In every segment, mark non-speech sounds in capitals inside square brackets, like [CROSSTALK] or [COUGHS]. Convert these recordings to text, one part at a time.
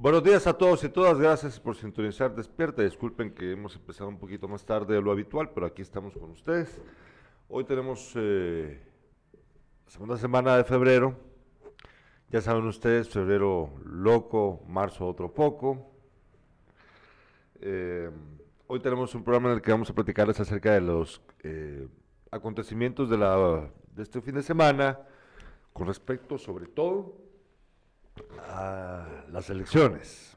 Buenos días a todos y todas, gracias por sintonizar Despierta. Disculpen que hemos empezado un poquito más tarde de lo habitual, pero aquí estamos con ustedes. Hoy tenemos eh, la segunda semana de febrero. Ya saben ustedes, febrero loco, marzo otro poco. Eh, hoy tenemos un programa en el que vamos a platicarles acerca de los eh, acontecimientos de, la, de este fin de semana, con respecto sobre todo a las elecciones,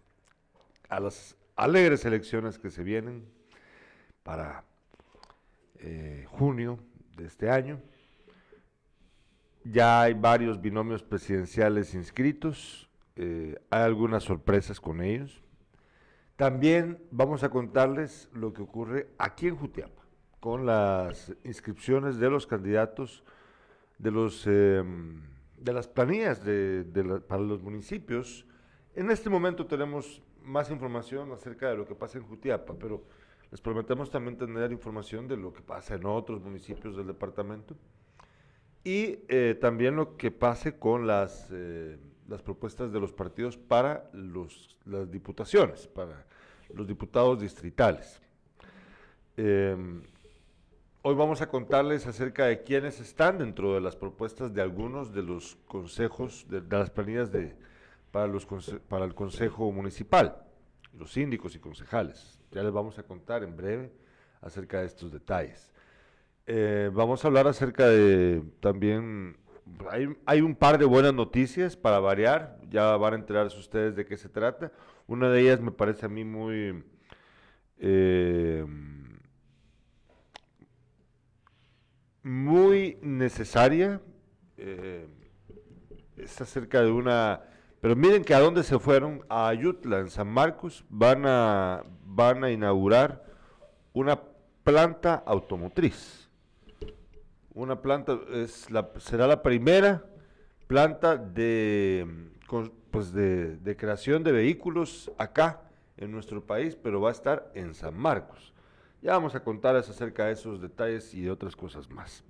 a las alegres elecciones que se vienen para eh, junio de este año. Ya hay varios binomios presidenciales inscritos, eh, hay algunas sorpresas con ellos. También vamos a contarles lo que ocurre aquí en Jutiapa, con las inscripciones de los candidatos de los em, de las planillas de, para los municipios. En este momento tenemos más información acerca de lo que pasa en Jutiapa, pero les prometemos también tener información de lo que pasa en otros municipios del departamento y eh, también lo que pase con las, eh, las propuestas de los partidos para los, las diputaciones, para los diputados distritales. Em, Hoy vamos a contarles acerca de quiénes están dentro de las propuestas de algunos de los consejos, de, las planillas de, para, los, para el Consejo Municipal, los síndicos y concejales. Ya les vamos a contar en breve acerca de estos detalles. Eh, vamos a hablar acerca de también, hay, hay, un par de buenas noticias para variar, ya van a enterarse ustedes de qué se trata. Una de ellas me parece a mí muy... Eh, muy necesaria. Eh, es acerca de una... Pero miren que a dónde se fueron, a Ayutla, en San Marcos, van a, van a inaugurar una planta automotriz. Una planta, es la, será la primera planta de, pues de creación de vehículos acá en nuestro país, pero va a estar en San Marcos. Ya vamos a contarles acerca de esos detalles y de otras cosas más.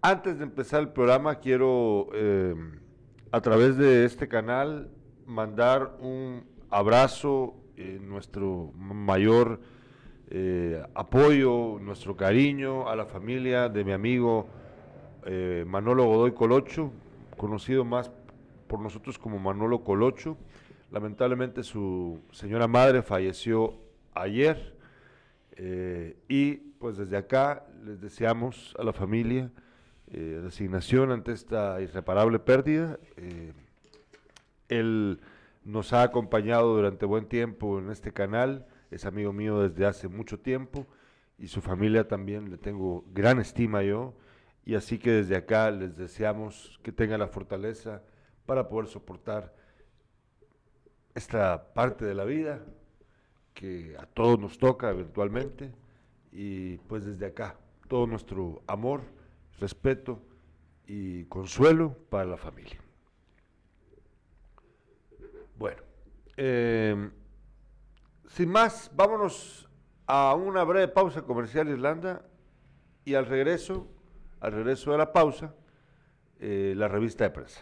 Antes de empezar el programa, quiero eh, a través de este canal mandar un abrazo, eh, nuestro mayor eh, apoyo, nuestro cariño a la familia de mi amigo Manolo Godoy Colocho, conocido más por nosotros como Manolo Colocho. Lamentablemente su señora madre falleció ayer eh, y pues desde acá les deseamos a la familia eh, resignación ante esta irreparable pérdida. Eh, él nos ha acompañado durante buen tiempo en este canal, es amigo mío desde hace mucho tiempo y su familia también le tengo gran estima yo y así que desde acá les deseamos que tengan la fortaleza para poder soportar esta parte de la vida que a todos nos toca eventualmente y pues desde acá todo nuestro amor, respeto y consuelo para la familia. Bueno, em, sin más, vámonos a una breve pausa comercial Irlanda y al regreso, al regreso de la pausa, eh, la revista de prensa.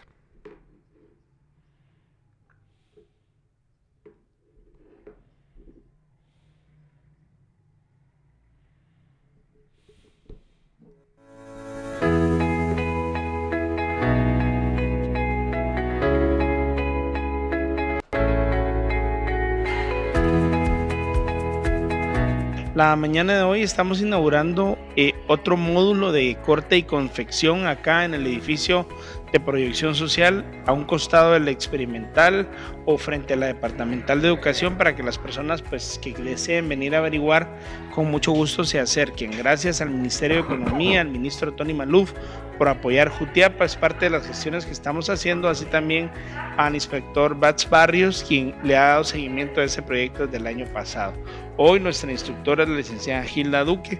La mañana de hoy estamos inaugurando eh, otro módulo de corte y confección acá en el edificio de proyección social a un costado de la experimental o frente a la departamental de educación para que las personas pues que deseen venir a averiguar con mucho gusto se acerquen. Gracias al Ministerio de Economía, al ministro Tony Maluf por apoyar Jutiapa, es parte de las gestiones que estamos haciendo, así también al inspector Bats Barrios, quien le ha dado seguimiento a ese proyecto desde el año pasado. Hoy nuestra instructora es la licenciada Gilda Duque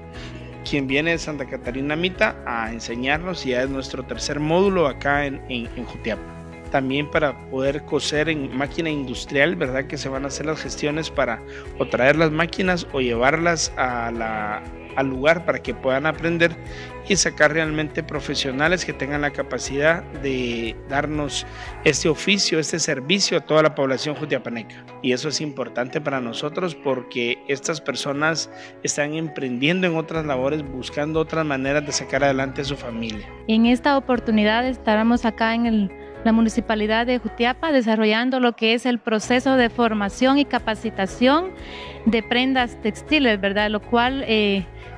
quien viene de Santa Catarina Mita a enseñarnos y ya es nuestro tercer módulo acá en, en, Jutiapa. También para poder coser en máquina industrial, ¿verdad? Que se van a hacer las gestiones para o traer las máquinas o llevarlas al lugar para que puedan aprender y sacar realmente profesionales que tengan la capacidad de darnos este oficio, este servicio a toda la población jutiapaneca. Y eso es importante para nosotros porque estas personas están emprendiendo en otras labores, buscando otras maneras de sacar adelante a su familia. En esta oportunidad estaremos acá en el la Municipalidad de Jutiapa desarrollando lo que es el proceso de formación y capacitación de prendas textiles, ¿verdad? Lo cual eh,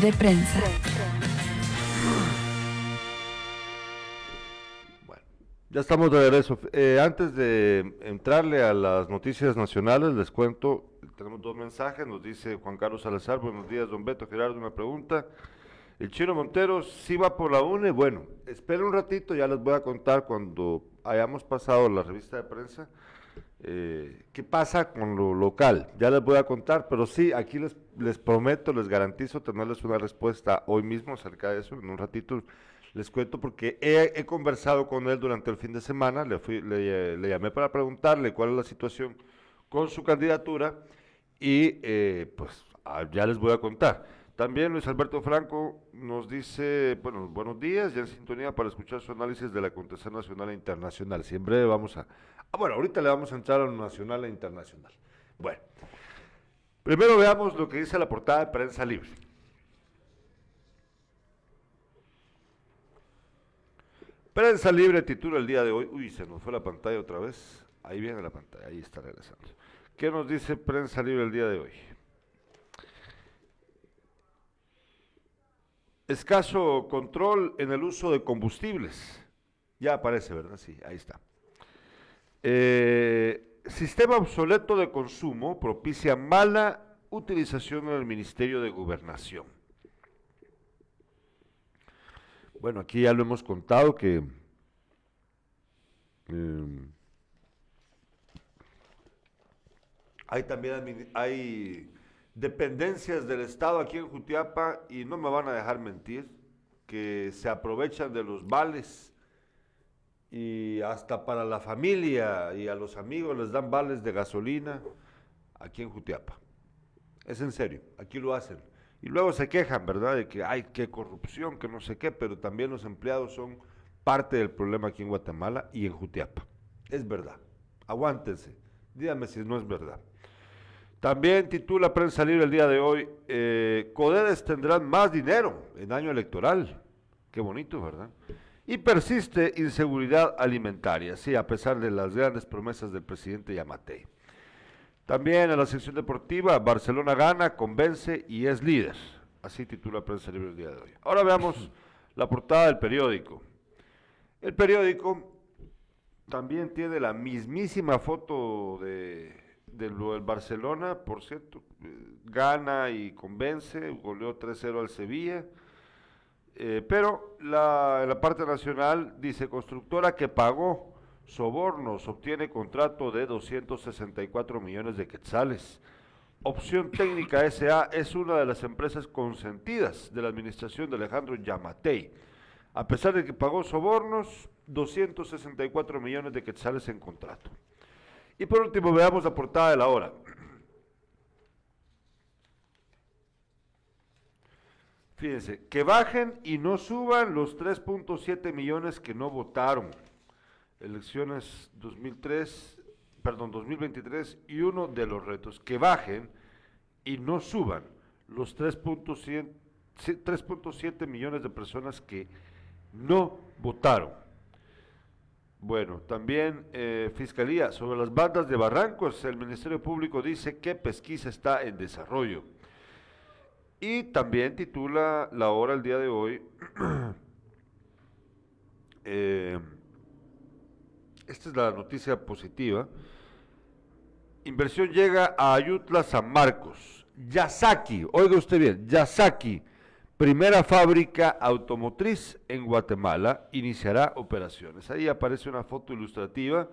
de prensa. Bueno, ya estamos de regreso. Eh, antes de entrarle a las noticias nacionales, les cuento, tenemos dos mensajes, nos dice Juan Carlos Salazar, buenos días, don Beto Gerardo, una pregunta. El Chino Montero sí va por la UNE, bueno, esperen un ratito, ya les voy a contar cuando hayamos pasado la revista de prensa eh, ¿Qué pasa con lo local? Ya les voy a contar, pero sí, aquí les, les prometo, les garantizo tenerles una respuesta hoy mismo acerca de eso. En un ratito les cuento porque he, conversado con él durante el fin de semana, le, llamé para preguntarle cuál es la situación con su candidatura y eh, pues ah, ya les voy a contar. También Luis Alberto Franco nos dice, bueno, buenos días, ya en sintonía para escuchar su análisis de la acontecer nacional e internacional. Siempre vamos a... Ah, bueno, ahorita le vamos a entrar a lo nacional e internacional. Bueno, primero veamos lo que dice la portada de Prensa Libre. Prensa Libre titula el día de hoy. Uy, se nos fue la pantalla otra vez. Ahí viene la pantalla, ahí está regresando. ¿Qué nos dice Prensa Libre el día de hoy? Escaso control en el uso de combustibles. Ya aparece, ¿verdad? Sí, ahí está. Eh, sistema obsoleto de consumo propicia mala utilización en el Ministerio de Gobernación. Bueno, aquí ya lo hemos contado que eh, hay también hay dependencias del Estado aquí en Jutiapa, y no me van a dejar mentir, que se aprovechan de los vales y hasta para la familia y a los amigos les dan vales de gasolina aquí en Jutiapa. Es en serio, aquí lo hacen. Y luego se quejan, ¿verdad? De que hay que corrupción, que no sé qué, pero también los empleados son parte del problema aquí en Guatemala y en Jutiapa. Es verdad. Aguántense. Díganme si no es verdad. También titula Prensa Libre el día de hoy, eh, Codedes tendrán más dinero en año electoral. Qué bonito, ¿verdad? Y persiste inseguridad alimentaria, sí, a pesar de las grandes promesas del presidente Yamatei. También en la sección deportiva, Barcelona gana, convence y es líder. Así titula Prensa Libre el día de hoy. Ahora veamos [LAUGHS] la portada del periódico. El periódico también tiene la mismísima foto de del, Barcelona, por cierto, eh, gana y convence, goleó 3-0 al Sevilla. Eh, pero la, la parte nacional dice, constructora que pagó sobornos obtiene contrato de 264 millones de quetzales. Opción Técnica [LAUGHS] SA es una de las empresas consentidas de la administración de Alejandro Yamatei. A pesar de que pagó sobornos, 264 millones de quetzales en contrato. Y por último, veamos la portada de la hora. Fíjense, que bajen y no suban los 3.7 millones que no votaron. Elecciones 2003, perdón, 2023 y uno de los retos, que bajen y no suban los 3.7 millones de personas que no votaron. Bueno, también eh, Fiscalía, sobre las bandas de Barrancos, el Ministerio Público dice que pesquisa está en desarrollo. Y también titula la hora el día de hoy, [CLEARS THROAT] eh, esta es la noticia positiva. Inversión llega a Ayutla San Marcos. Yasaki, oiga usted bien, Yasaki, primera fábrica automotriz en Guatemala, iniciará operaciones. Ahí aparece una foto ilustrativa.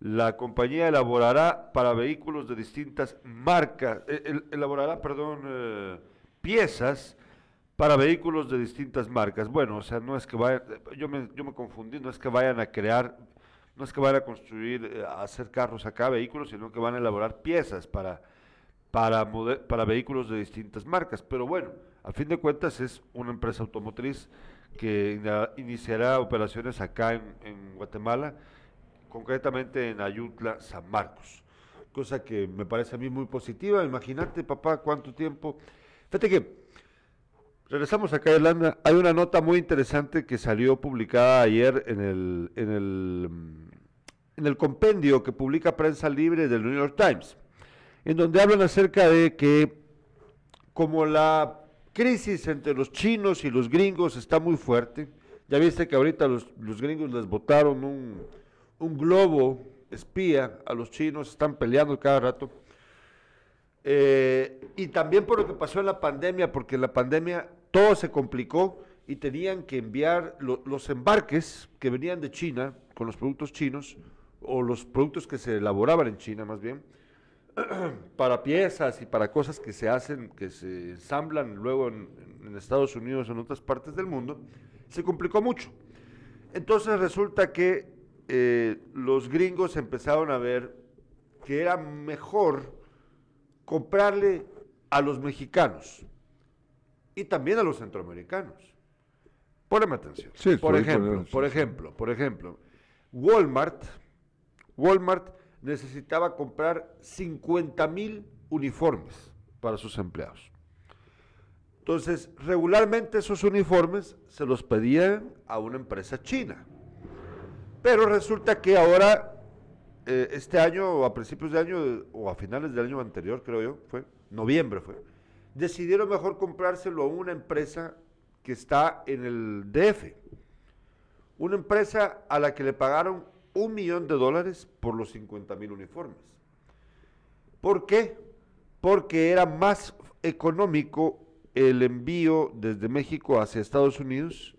La compañía elaborará para vehículos de distintas marcas, eh, el- elaborará, perdón, eh, piezas para vehículos de distintas marcas. Bueno, o sea, no es que vayan, yo me, yo me confundí, no es que vayan a crear, no es que vayan a construir, eh, a hacer carros acá, vehículos, sino que van a elaborar piezas para, para vehículos de distintas marcas. Pero bueno, a fin de cuentas es una empresa automotriz que iniciará operaciones acá en, Guatemala, concretamente en Ayutla, San Marcos. Cosa que me parece a mí muy positiva. Imagínate, papá, cuánto tiempo. Fíjate que Regresamos acá a Irlanda. Hay una nota muy interesante que salió publicada ayer en el, en el, en el compendio que publica Prensa Libre del New York Times, en donde hablan acerca de que como la crisis entre los chinos y los gringos está muy fuerte, ya viste que ahorita los, gringos les botaron un, globo espía a los chinos, están peleando cada rato. Eh, y también por lo que pasó en la pandemia, porque en la pandemia todo se complicó y tenían que enviar lo- los embarques que venían de China con los productos chinos, o los productos que se elaboraban en China más bien, [CLEARS THROAT] para piezas y para cosas que se hacen, que se ensamblan luego en, en Estados Unidos o en otras partes del mundo, se complicó mucho. Entonces resulta que eh, los gringos empezaron a ver que era mejor comprarle a los mexicanos y también a los centroamericanos. Poneme atención. Sí, por ejemplo, por sí, sí. ejemplo, por ejemplo, Walmart, Walmart necesitaba comprar 50 mil uniformes para sus empleados. Entonces, regularmente esos uniformes se los pedían a una empresa china. Pero resulta que ahora, eh, este año, o a principios de año, o a finales del año anterior, creo yo, fue, noviembre fue, decidieron mejor comprárselo a una empresa que está en el DF. Una empresa a la que le pagaron un millón de dólares por los 50 mil uniformes. ¿Por qué? Porque era más económico el envío desde México hacia Estados Unidos.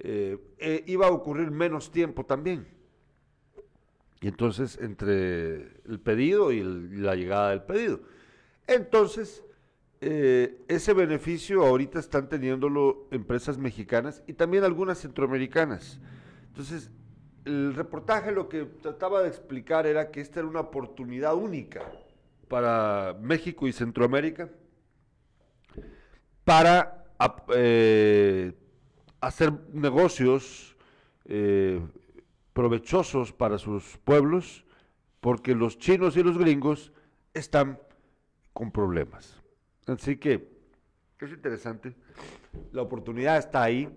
eh, eh, iba a ocurrir menos tiempo también. Y entonces, entre el pedido y la llegada del pedido. Entonces, eh, ese beneficio ahorita están teniéndolo empresas mexicanas y también algunas centroamericanas. Entonces, el reportaje lo que trataba de explicar era que esta era una oportunidad única para México y Centroamérica para eh, hacer negocios eh, provechosos para sus pueblos, porque los chinos y los gringos están con problemas. Así que es interesante, la oportunidad está ahí,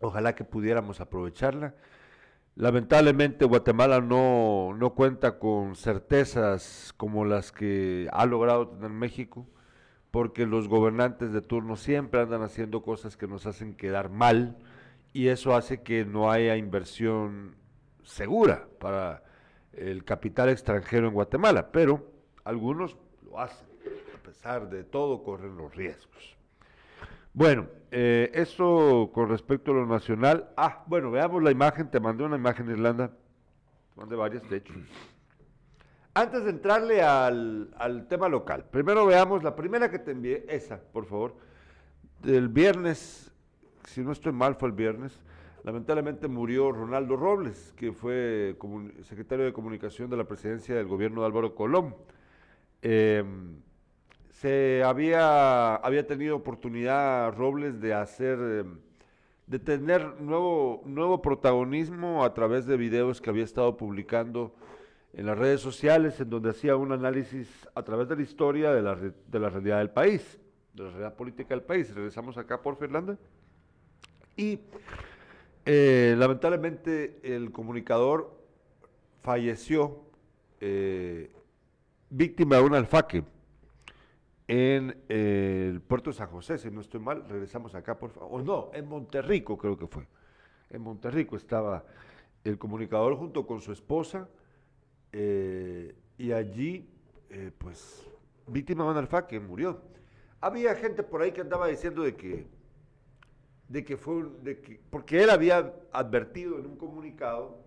ojalá que pudiéramos aprovecharla. Lamentablemente Guatemala no, no cuenta con certezas como las que ha logrado tener México, porque los gobernantes de turno siempre andan haciendo cosas que nos hacen quedar mal y eso hace que no haya inversión segura para el capital extranjero en Guatemala, pero algunos lo hacen, a pesar de todo corren los riesgos. Bueno, eh, eso con respecto a lo nacional. Ah, bueno, veamos la imagen, te mandé una imagen Irlanda, te mandé varias de hecho. Antes de entrarle al, al tema local, primero veamos la primera que te envié, esa, por favor, del viernes, si no estoy mal, fue el viernes. Lamentablemente murió Ronaldo Robles, que fue secretario de comunicación de la presidencia del gobierno de Álvaro Colón. Eh, se había, había tenido oportunidad Robles de hacer, eh, de tener nuevo, nuevo protagonismo a través de videos que había estado publicando en las redes sociales, en donde hacía un análisis a través de la historia de la, de la realidad del país, de la realidad política del país. Regresamos acá por Fernanda. Y eh, lamentablemente el comunicador falleció eh, víctima de un alfaque en eh, el puerto de San José, si no estoy mal, regresamos acá por favor. O no, en Monterrico creo que fue. En Monterrico estaba el comunicador junto con su esposa, eh, y allí, eh, pues, víctima de un alfaque, murió. Había gente por ahí que andaba diciendo de que, de que fue, de que, porque él había advertido en un comunicado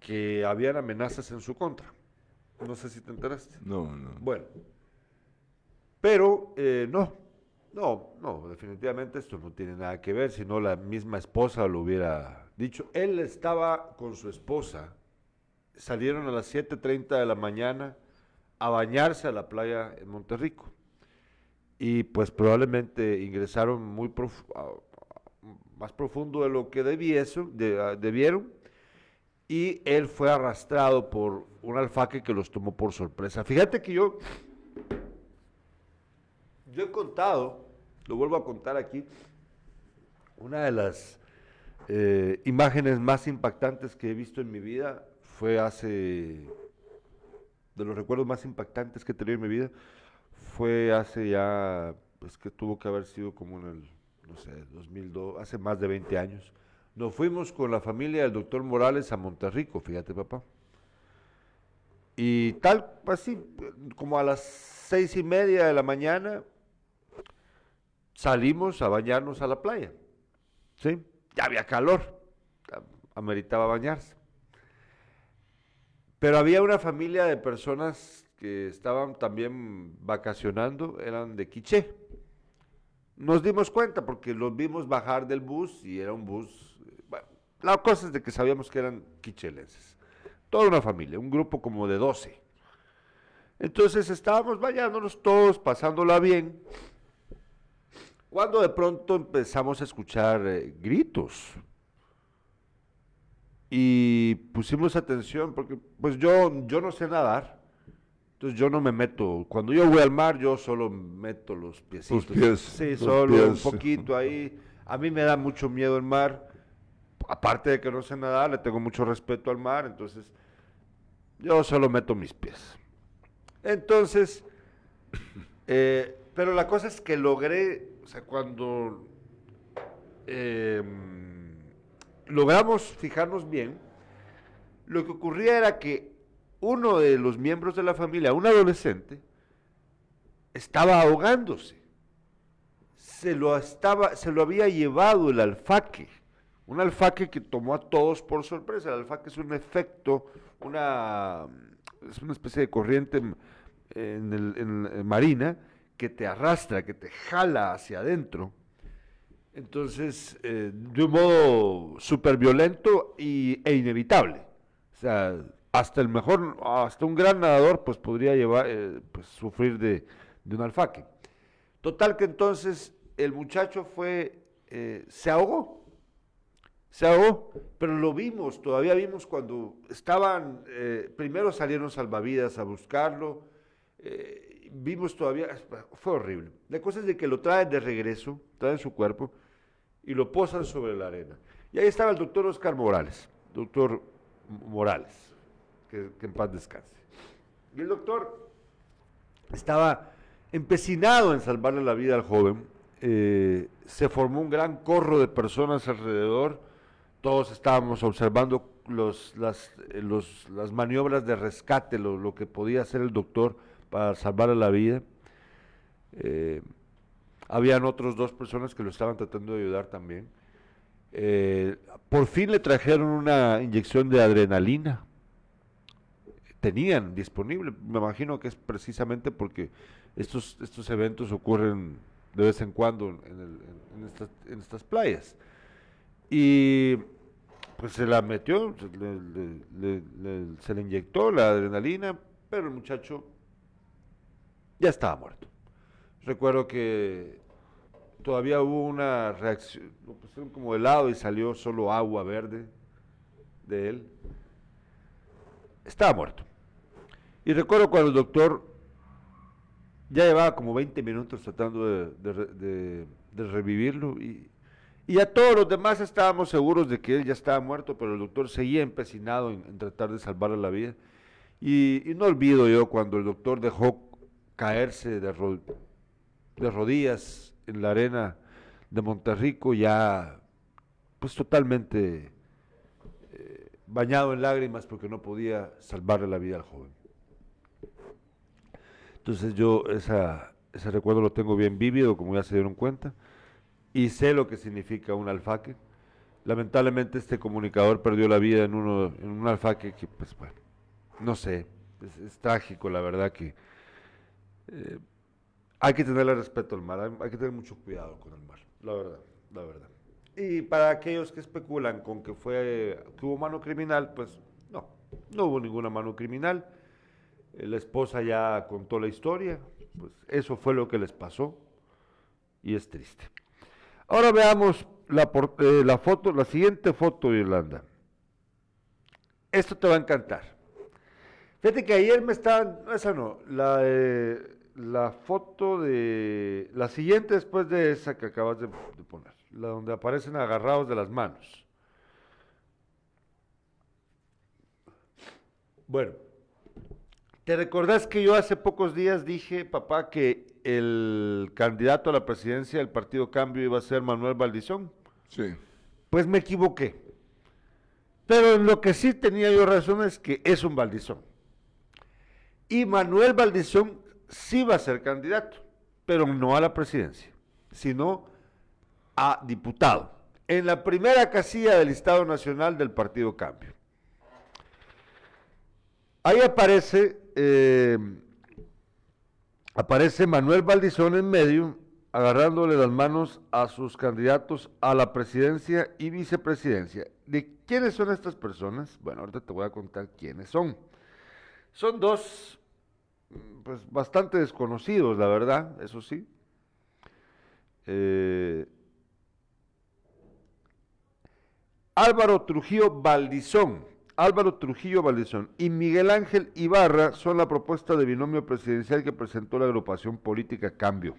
que habían amenazas en su contra. No sé si te enteraste. No, no. Bueno, pero eh, no, no, no, definitivamente esto no tiene nada que ver, si no la misma esposa lo hubiera dicho. Él estaba con su esposa, salieron a las 7.30 de la mañana a bañarse a la playa en Monterrico. Y pues probablemente ingresaron muy más profundo de lo que debieron. Y él fue arrastrado por un alfaque que los tomó por sorpresa. Fíjate que yo yo he contado, lo vuelvo a contar aquí, una de las eh, imágenes más impactantes que he visto en mi vida fue hace, de los recuerdos más impactantes que he tenido en mi vida, fue hace ya, pues que tuvo que haber sido como en el, no sé, 2002, hace más de 20 años. Nos fuimos con la familia del doctor Morales a Monterrico, fíjate papá. Y tal, así, como a las seis y media de la mañana, salimos a bañarnos a la playa. ¿Sí? Ya había calor, ameritaba bañarse. Pero había una familia de personas que estaban también vacacionando, eran de Quiché. Nos dimos cuenta porque los vimos bajar del bus y era un bus. Bueno, la cosa es de que sabíamos que eran quichelenses. Toda una familia, un grupo como de 12. Entonces estábamos bañándonos todos, pasándola bien, cuando de pronto empezamos a escuchar eh, gritos. Y pusimos atención porque pues yo, yo no sé nadar. Entonces yo no me meto, cuando yo voy al mar yo solo meto los piecitos. pies, sí, los solo pies. un poquito ahí. A mí me da mucho miedo el mar. Aparte de que no sé nadar, le tengo mucho respeto al mar, entonces yo solo meto mis pies. Entonces, eh, pero la cosa es que logré, o sea, cuando eh, logramos fijarnos bien, lo que ocurría era que uno de los miembros de la familia, un adolescente, estaba ahogándose. Se lo, estaba, se lo había llevado el alfaque. Un alfaque que tomó a todos por sorpresa. El alfaque es un efecto, una, es una especie de corriente en, el- en- en marina que te arrastra, que te jala hacia adentro. Entonces, eh, de un modo súper violento y, e inevitable. O sea, hasta el mejor, hasta un gran nadador, pues podría llevar, eh, pues, sufrir de, un alfaque. Total que entonces el muchacho fue, eh, se ahogó. Se ahogó, pero lo vimos, todavía vimos cuando estaban, primero salieron salvavidas a buscarlo, vimos todavía, fue horrible. La cosa es de que lo traen de regreso, traen su cuerpo y lo posan sobre la arena. Y ahí estaba el doctor Oscar Morales, doctor Morales, que, en paz descanse. Y el doctor estaba empecinado en salvarle la vida al joven. eh, se formó un gran corro de personas alrededor. Todos estábamos observando los, las, eh, las maniobras de rescate, lo, lo que podía hacer el doctor para salvarle la vida. Eh, habían otros dos personas que lo estaban tratando de ayudar también. Eh, por fin le trajeron una inyección de adrenalina. Tenían disponible, me imagino que es precisamente porque estos, estos eventos ocurren de vez en cuando en, estas, playas. Y pues se la metió, se le inyectó la adrenalina, pero el muchacho ya estaba muerto. Recuerdo que todavía hubo una reacción, lo pusieron como helado y salió solo agua verde de él. Estaba muerto. Y recuerdo cuando el doctor ya llevaba como 20 minutos tratando de, de re- de- de revivirlo y, y ya todos los demás estábamos seguros de que él ya estaba muerto, pero el doctor seguía empecinado en, tratar de salvarle la vida. Y no olvido yo cuando el doctor dejó caerse de, ro- de rodillas en la arena de Monterrico, ya pues totalmente eh, bañado en lágrimas porque no podía salvarle la vida al joven. Entonces yo esa, ese recuerdo lo tengo bien vívido, como ya se dieron cuenta, y sé lo que significa un alfaque. Lamentablemente este comunicador perdió la vida en, uno, en un alfaque que, pues bueno, no sé, es, trágico la verdad que eh, hay que tenerle respeto al mar, hay, que tener mucho cuidado con el mar, la verdad, la verdad. Y para aquellos que especulan con que fue hubo mano criminal, pues no, no hubo ninguna mano criminal. Eh, la esposa ya contó la historia, pues eso fue lo que les pasó y es triste. Ahora veamos la, eh, la foto, la siguiente foto de Irlanda. Esto te va a encantar. Fíjate que ayer me estaban, esa no, la, la foto de, la siguiente después de esa que acabas de poner la donde aparecen agarrados de las manos. Bueno, ¿te recordás que yo hace pocos días dije, papá, que el candidato a la presidencia del Partido Cambio iba a ser Manuel Valdizón? Sí. Pues me equivoqué. Pero en lo que sí tenía yo razón es que es un Valdizón. Y Manuel Valdizón sí va a ser candidato, pero no a la presidencia, sino a diputado en la primera casilla del Estado Nacional del Partido Cambio. Ahí aparece, eh, aparece Manuel Valdizón en medio, agarrándole las manos a sus candidatos a la presidencia y vicepresidencia. ¿De quiénes son estas personas? Bueno, ahorita te voy a contar quiénes son. Son dos, pues bastante desconocidos, la verdad, eso sí. Eh, Álvaro Trujillo Valdizón, Álvaro Trujillo Valdizón y Miguel Ángel Ibarra son la propuesta de binomio presidencial que presentó la agrupación política Cambio.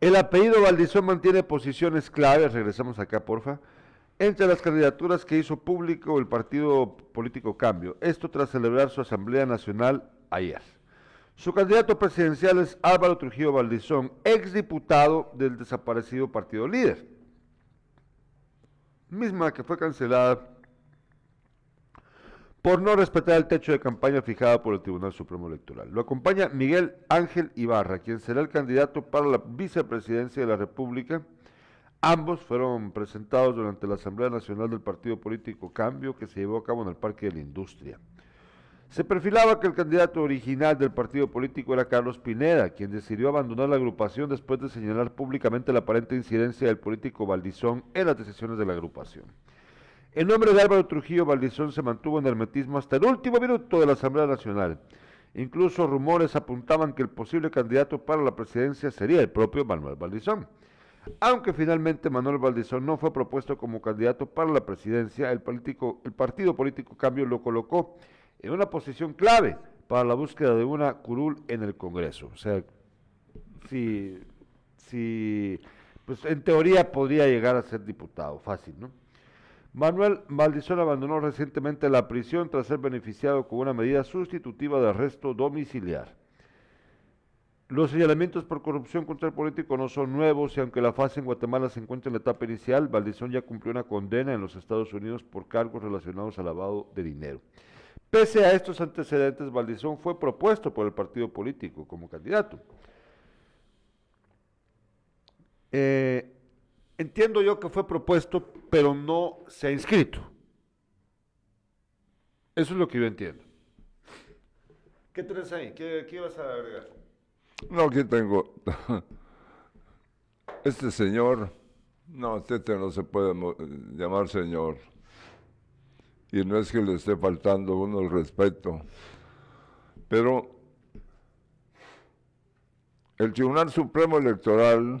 El apellido Valdizón mantiene posiciones claves, regresamos acá porfa, entre las candidaturas que hizo público el partido político Cambio, esto tras celebrar su Asamblea Nacional ayer. Su candidato presidencial es Álvaro Trujillo Valdizón, exdiputado del desaparecido partido líder misma que fue cancelada por no respetar el techo de campaña fijado por el Tribunal Supremo Electoral. Lo acompaña Miguel Ángel Ibarra, quien será el candidato para la vicepresidencia de la República. Ambos fueron presentados durante la Asamblea Nacional del Partido Político Cambio que se llevó a cabo en el Parque de la Industria. Se perfilaba que el candidato original del partido político era Carlos Pineda, quien decidió abandonar la agrupación después de señalar públicamente la aparente incidencia del político Valdizón en las decisiones de la agrupación. El nombre de Álvaro Trujillo Valdizón se mantuvo en hermetismo hasta el último minuto de la Asamblea Nacional. Incluso rumores apuntaban que el posible candidato para la presidencia sería el propio Manuel Valdizón. Aunque finalmente Manuel Valdizón no fue propuesto como candidato para la presidencia, el, el partido político Cambio lo colocó en una posición clave para la búsqueda de una curul en el Congreso. O sea, si, si pues en teoría podría llegar a ser diputado, fácil, ¿no? Manuel Maldizón abandonó recientemente la prisión tras ser beneficiado con una medida sustitutiva de arresto domiciliar. Los señalamientos por corrupción contra el político no son nuevos y aunque la fase en Guatemala se encuentra en la etapa inicial, Valdizón ya cumplió una condena en los Estados Unidos por cargos relacionados al lavado de dinero. Pese a estos antecedentes, Valdizón fue propuesto por el partido político como candidato. Eh, entiendo yo que fue propuesto, pero no se ha inscrito. Eso es lo que yo entiendo. ¿Qué tenés ahí? ¿Qué, qué ibas a agregar? No, aquí tengo. Este señor, no, este no se puede llamar señor y no es que le esté faltando uno el respeto, pero el Tribunal Supremo Electoral,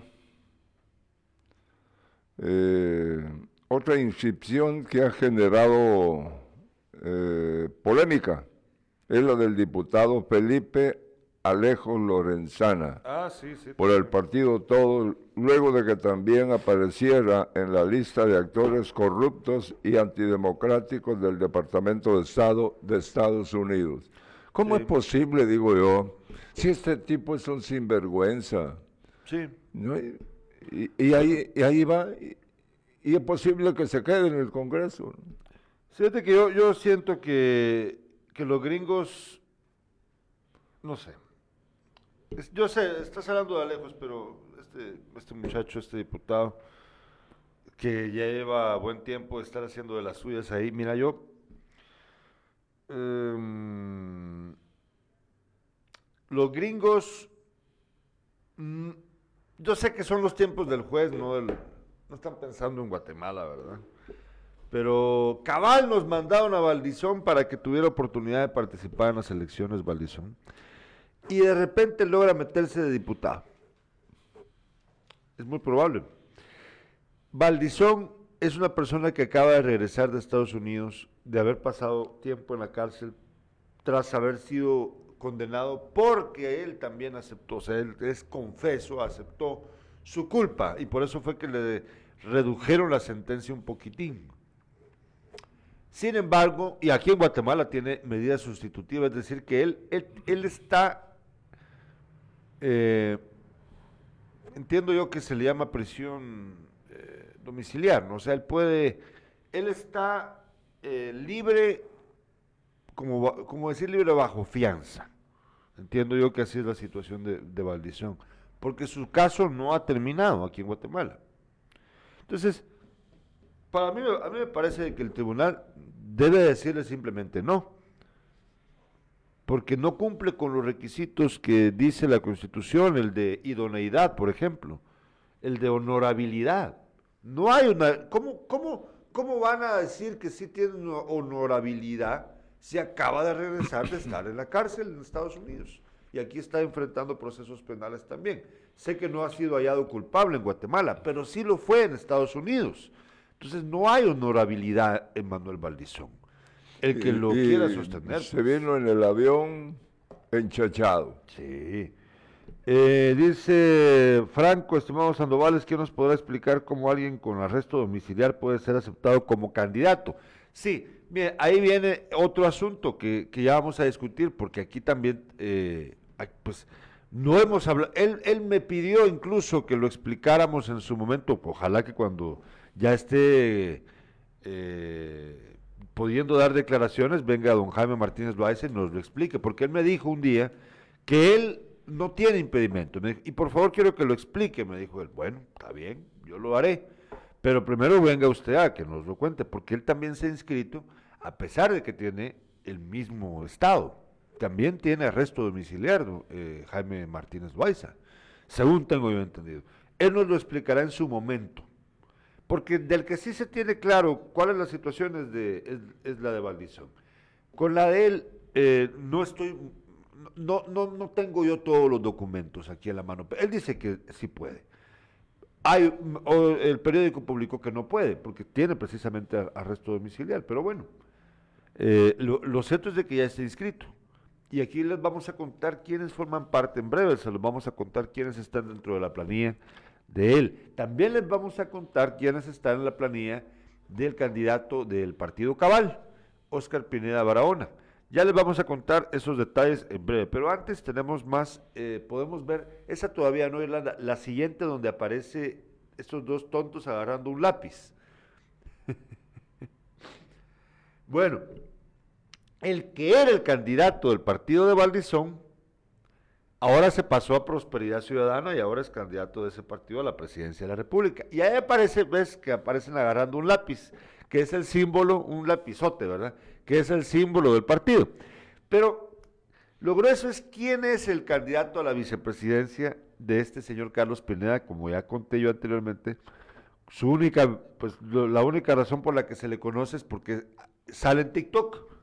eh, otra inscripción que ha generado eh, polémica, es la del diputado Felipe Alejo Lorenzana ah, por el partido Todo, luego de que también apareciera en la lista de actores corruptos y antidemocráticos del Departamento de Estado de Estados Unidos. ¿Cómo es posible, digo yo, si este tipo es un sinvergüenza? Sí. Y, ahí, ahí va, y, es posible que se quede en el Congreso. Fíjate que yo, yo siento que, que los gringos, no sé, yo sé, estás hablando de lejos, pero este, este muchacho, este diputado, que ya lleva buen tiempo de estar haciendo de las suyas ahí, mira, yo, em, los gringos, mm, yo sé que son los tiempos del juez, no, no están pensando en Guatemala, ¿verdad? Pero cabal nos mandaron a Valdizón para que tuviera oportunidad de participar en las elecciones Valdizón. Y de repente logra meterse de diputado. Es muy probable. Valdizón es una persona que acaba de regresar de Estados Unidos, de haber pasado tiempo en la cárcel, tras haber sido condenado porque él también aceptó, o sea, él es confeso, aceptó su culpa y por eso fue que le redujeron la sentencia un poquitín. Sin embargo, y aquí en Guatemala tiene medida sustitutiva, es decir, que él, él, él está, eh, entiendo yo que se le llama prisión eh, domiciliar, ¿no? o sea, él puede, él está eh, libre, como, como decir libre bajo fianza. Entiendo yo que así es la situación de, de Valdizón, porque su caso no ha terminado aquí en Guatemala. Entonces, para mí, a mí me parece que el tribunal debe decirle simplemente no, porque no cumple con los requisitos que dice la Constitución, el de idoneidad, por ejemplo, el de honorabilidad. No hay una... ¿Cómo, cómo, cómo van a decir que sí tiene una honorabilidad si acaba de regresar de estar en la cárcel en Estados Unidos? Y aquí está enfrentando procesos penales también. Sé que no ha sido hallado culpable en Guatemala, pero sí lo fue en Estados Unidos. Entonces no hay honorabilidad en Manuel Valdizón. El que lo y quiera sostener. Se vino en el avión enchachado. Sí. Eh, dice Franco, estimado Sandovales, ¿quién nos podrá explicar cómo alguien con arresto domiciliar puede ser aceptado como candidato? Sí, mire, ahí viene otro asunto que, que ya vamos a discutir, porque aquí también, eh, pues, no hemos hablado, él, él me pidió incluso que lo explicáramos en su momento, ojalá que cuando ya esté eh, pudiendo dar declaraciones, venga don Jaime Martínez Loaiza y nos lo explique, porque él me dijo un día que él no tiene impedimento. Me dijo, y por favor quiero que lo explique, me dijo él. Bueno, está bien, yo lo haré. Pero primero venga usted a que nos lo cuente, porque él también se ha inscrito, a pesar de que tiene el mismo estado. También tiene arresto domiciliar, do- eh, Jaime Martínez Loaiza, según tengo yo entendido. Él nos lo explicará en su momento. Porque del que sí se tiene claro cuál es la situación es, de, es, la de Valdizón. Con la de él, eh, no estoy, no, no, no tengo yo todos los documentos aquí en la mano. Él dice que sí puede. Hay, o el periódico publicó que no puede, porque tiene precisamente arresto domiciliar, pero bueno, eh, lo, lo cierto es de que ya está inscrito. Y aquí les vamos a contar quiénes forman parte, en breve se los vamos a contar quiénes están dentro de la planilla de él. También les vamos a contar quiénes están en la planilla del candidato del Partido Cabal, Óscar Pineda Barahona. Ya les vamos a contar esos detalles en breve, pero antes tenemos más, eh, podemos ver, esa todavía no, Irlanda, la siguiente donde aparece estos dos tontos agarrando un lápiz. [LAUGHS] bueno, el que era el candidato del partido de Valdizón, ahora se pasó a Prosperidad Ciudadana y ahora es candidato de ese partido a la presidencia de la República. Y ahí aparece, ves que aparecen agarrando un lápiz, que es el símbolo, un lapizote, ¿verdad? Que es el símbolo del partido. Pero lo grueso es quién es el candidato a la vicepresidencia de este señor Carlos Pineda, como ya conté yo anteriormente. Su única, pues lo- la única razón por la que se le conoce es porque sale en TikTok.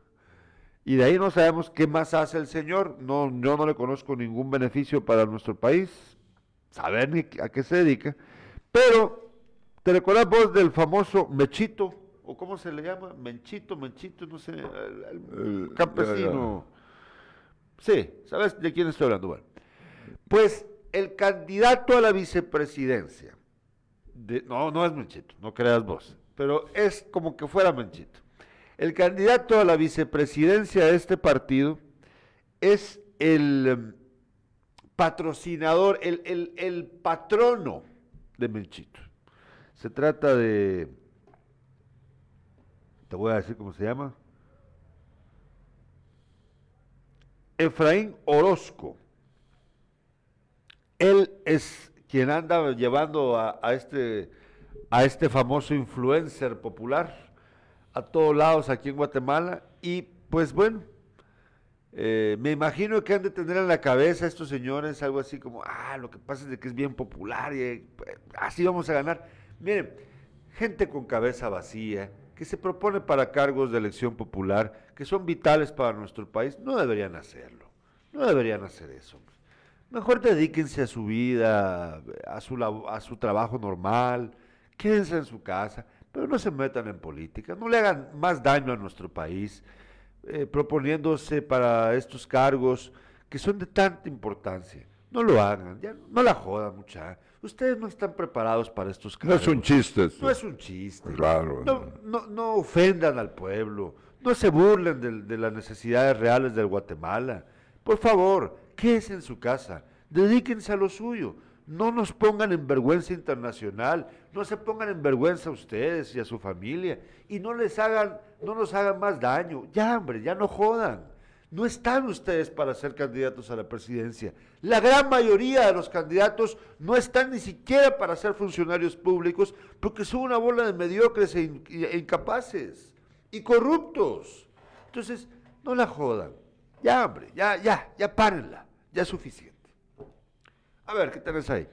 Y de ahí no sabemos qué más hace el señor. No, yo no le conozco ningún beneficio para nuestro país. Saber ni a qué se dedica. Pero, ¿te recuerdas vos del famoso Mechito? ¿O cómo se le llama? Menchito, Menchito, no sé. el- el El- campesino. Sí, ¿sabes de quién estoy hablando? Bueno, pues el candidato a la vicepresidencia. de- no, no es Menchito, no creas vos. Pero es como que fuera Menchito. El candidato a la vicepresidencia de este partido es el em, patrocinador, el, el- el patrono de Menchito. Se trata de te voy a decir cómo se llama. Efraín Orozco. Él es quien anda llevando a, a este, a este famoso influencer popular a todos lados aquí en Guatemala. Y pues bueno, eh, me imagino que han de tener en la cabeza estos señores algo así como, ah, lo que pasa es que es bien popular y eh, así vamos a ganar. Miren, gente con cabeza vacía, que se propone para cargos de elección popular, que son vitales para nuestro país, no deberían hacerlo. No deberían hacer eso. Mejor dedíquense a su vida, a su, a su trabajo normal, quédense en su casa, pero no se metan en política, no le hagan más daño a nuestro país. Eh, proponiéndose para estos cargos que son de tanta importancia. No lo hagan, ya no la jodan mucha. Ustedes no están preparados para estos cargos. No es un chiste. No es un chiste. Claro. No, no, ofendan al pueblo. No se burlen de, de, las necesidades reales del Guatemala. Por favor, quédense en su casa. Dedíquense a lo suyo no nos pongan en vergüenza internacional, no se pongan en vergüenza a ustedes y a su familia y no les hagan, no nos hagan más daño. Ya, hombre, ya no jodan. No están ustedes para ser candidatos a la presidencia. La gran mayoría de los candidatos no están ni siquiera para ser funcionarios públicos porque son una bola de mediocres e, e incapaces y corruptos. Entonces, no la jodan. Ya, hombre, ya, ya, ya párenla. Ya es suficiente. A ver, ¿qué tenés ahí?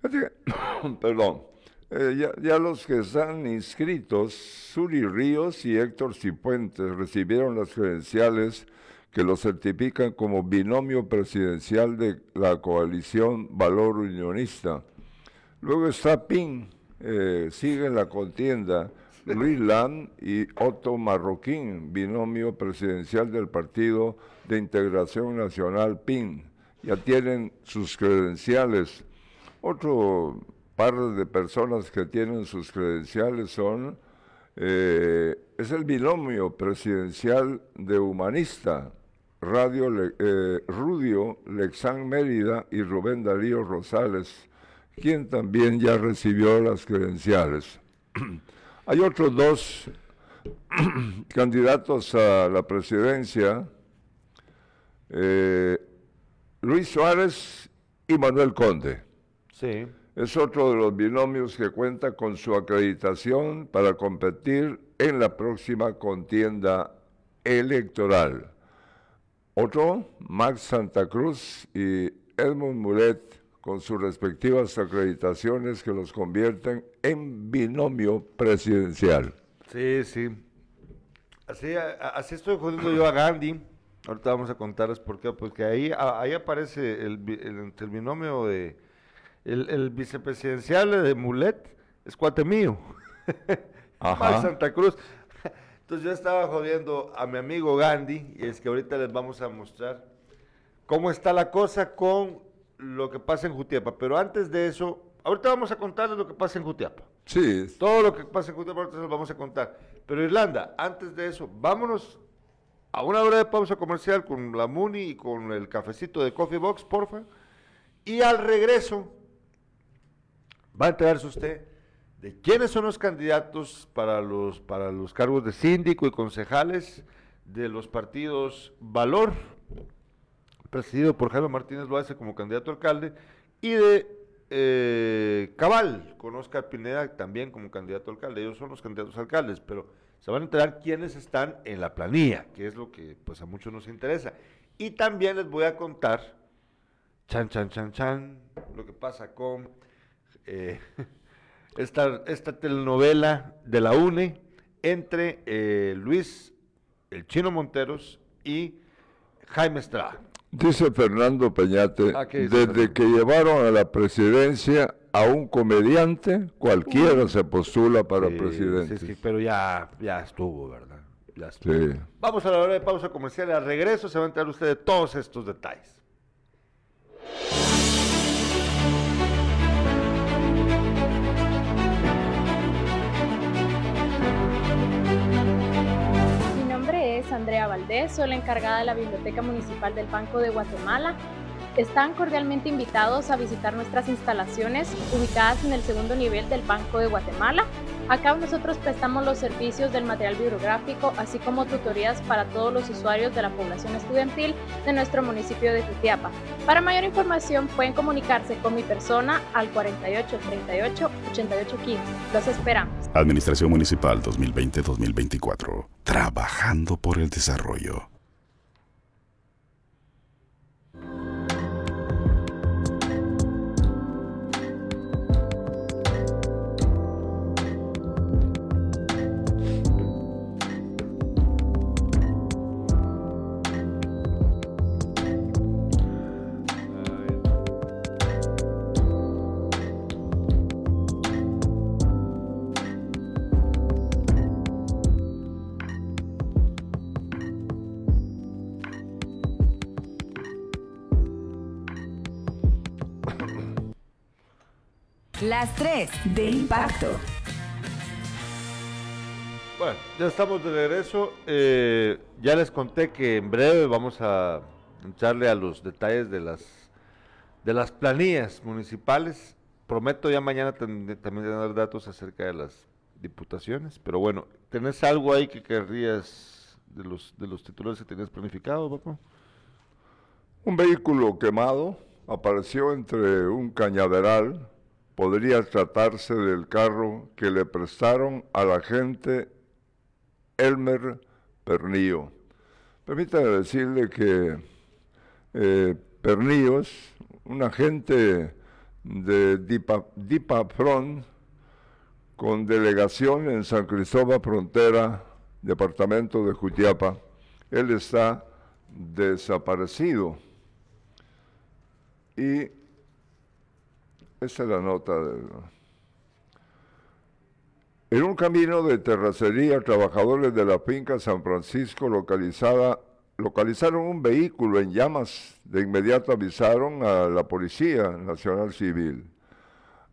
[COUGHS] Perdón. Eh, ya, los que están inscritos, Suri Ríos y Héctor Cipuentes, recibieron las credenciales que los certifican como binomio presidencial de la coalición Valor Unionista. Luego está PIN, eh, sigue en la contienda Luis Lan y Otto Marroquín, binomio presidencial del Partido de Integración Nacional PIN ya tienen sus credenciales. Otro par de personas que tienen sus credenciales son, eh, es el binomio presidencial de Humanista, Radio eh, Rudio Lexán Mérida y Rubén Darío Rosales, quien también ya recibió las credenciales. [CLEARS THROAT] Hay otros dos [CLEARS THROAT] candidatos a la presidencia. Eh, Luis Suárez y Manuel Conde. Sí. Es otro de los binomios que cuenta con su acreditación para competir en la próxima contienda electoral. Otro, Max Santa Cruz y Edmund Mulet, con sus respectivas acreditaciones que los convierten en binomio presidencial. Sí, sí. Así, así estoy jodiendo yo a Gandhi Ahorita vamos a contarles por qué, porque ahí, ahí aparece el, el, binomio de el, vicepresidencial de Mulet, es cuate mío, [LAUGHS] Ajá. Santa Cruz. Entonces yo estaba jodiendo a mi amigo Gandhi y es que ahorita les vamos a mostrar cómo está la cosa con lo que pasa en Jutiapa. Pero antes de eso, ahorita vamos a contarles lo que pasa en Jutiapa. Sí. Todo lo que pasa en Jutiapa ahorita se lo vamos a contar. Pero Irlanda, antes de eso, vámonos a una de pausa comercial con la Muni y con el cafecito de Coffee Box, porfa. Y al regreso va a enterarse usted de quiénes son los candidatos para los, para los cargos de síndico y concejales de los partidos Valor, presidido por Jaime Martínez Loaiza como candidato alcalde, y de eh, Cabal, con Oscar Pineda también como candidato alcalde. Ellos son los candidatos alcaldes, pero se van a enterar quiénes están en la planilla, que es lo que pues a muchos nos interesa. Y también les voy a contar, chan, chan, chan, chan, lo que pasa con eh, [LAUGHS] esta, esta telenovela de la UNE entre eh, Luis, el chino Monteros y Jaime Estrada. Dice Fernando Peñate, ah, desde que llevaron a la presidencia a un comediante, cualquiera se postula para presidente. Sí, sí, pero ya, ya estuvo, ¿verdad? Ya estuvo. Vamos a la hora de pausa comercial. Al regreso se va a enterar usted de todos estos detalles. Andrea Valdés, soy la encargada de la Biblioteca Municipal del Banco de Guatemala. Están cordialmente invitados a visitar nuestras instalaciones ubicadas en el segundo nivel del Banco de Guatemala. Acá nosotros prestamos los servicios del material bibliográfico, así como tutorías para todos los usuarios de la población estudiantil de nuestro municipio de Jutiapa. Para mayor información pueden comunicarse con mi persona al 48 38 88 15. Los esperamos. Administración Municipal 2020-2024. Trabajando por el desarrollo. Las 3 de impacto. Bueno, ya estamos de regreso. Eh, ya les conté que en breve vamos a echarle a los detalles de las de las planillas municipales. Prometo ya mañana también tener datos acerca de las diputaciones, pero bueno, ¿tenés algo ahí que querrías de los de los titulares que tenías planificado, papá? Un vehículo quemado apareció entre un cañaveral podría tratarse del carro que le prestaron al agente Elmer Pernillo. Permítame decirle que eh, un agente de Dipa, con delegación en San Cristóbal Frontera, departamento de Jutiapa. Él está desaparecido. Y es la nota. En un camino de terracería, trabajadores de la finca San Francisco localizada, localizaron un vehículo en llamas. De inmediato avisaron a la Policía Nacional Civil.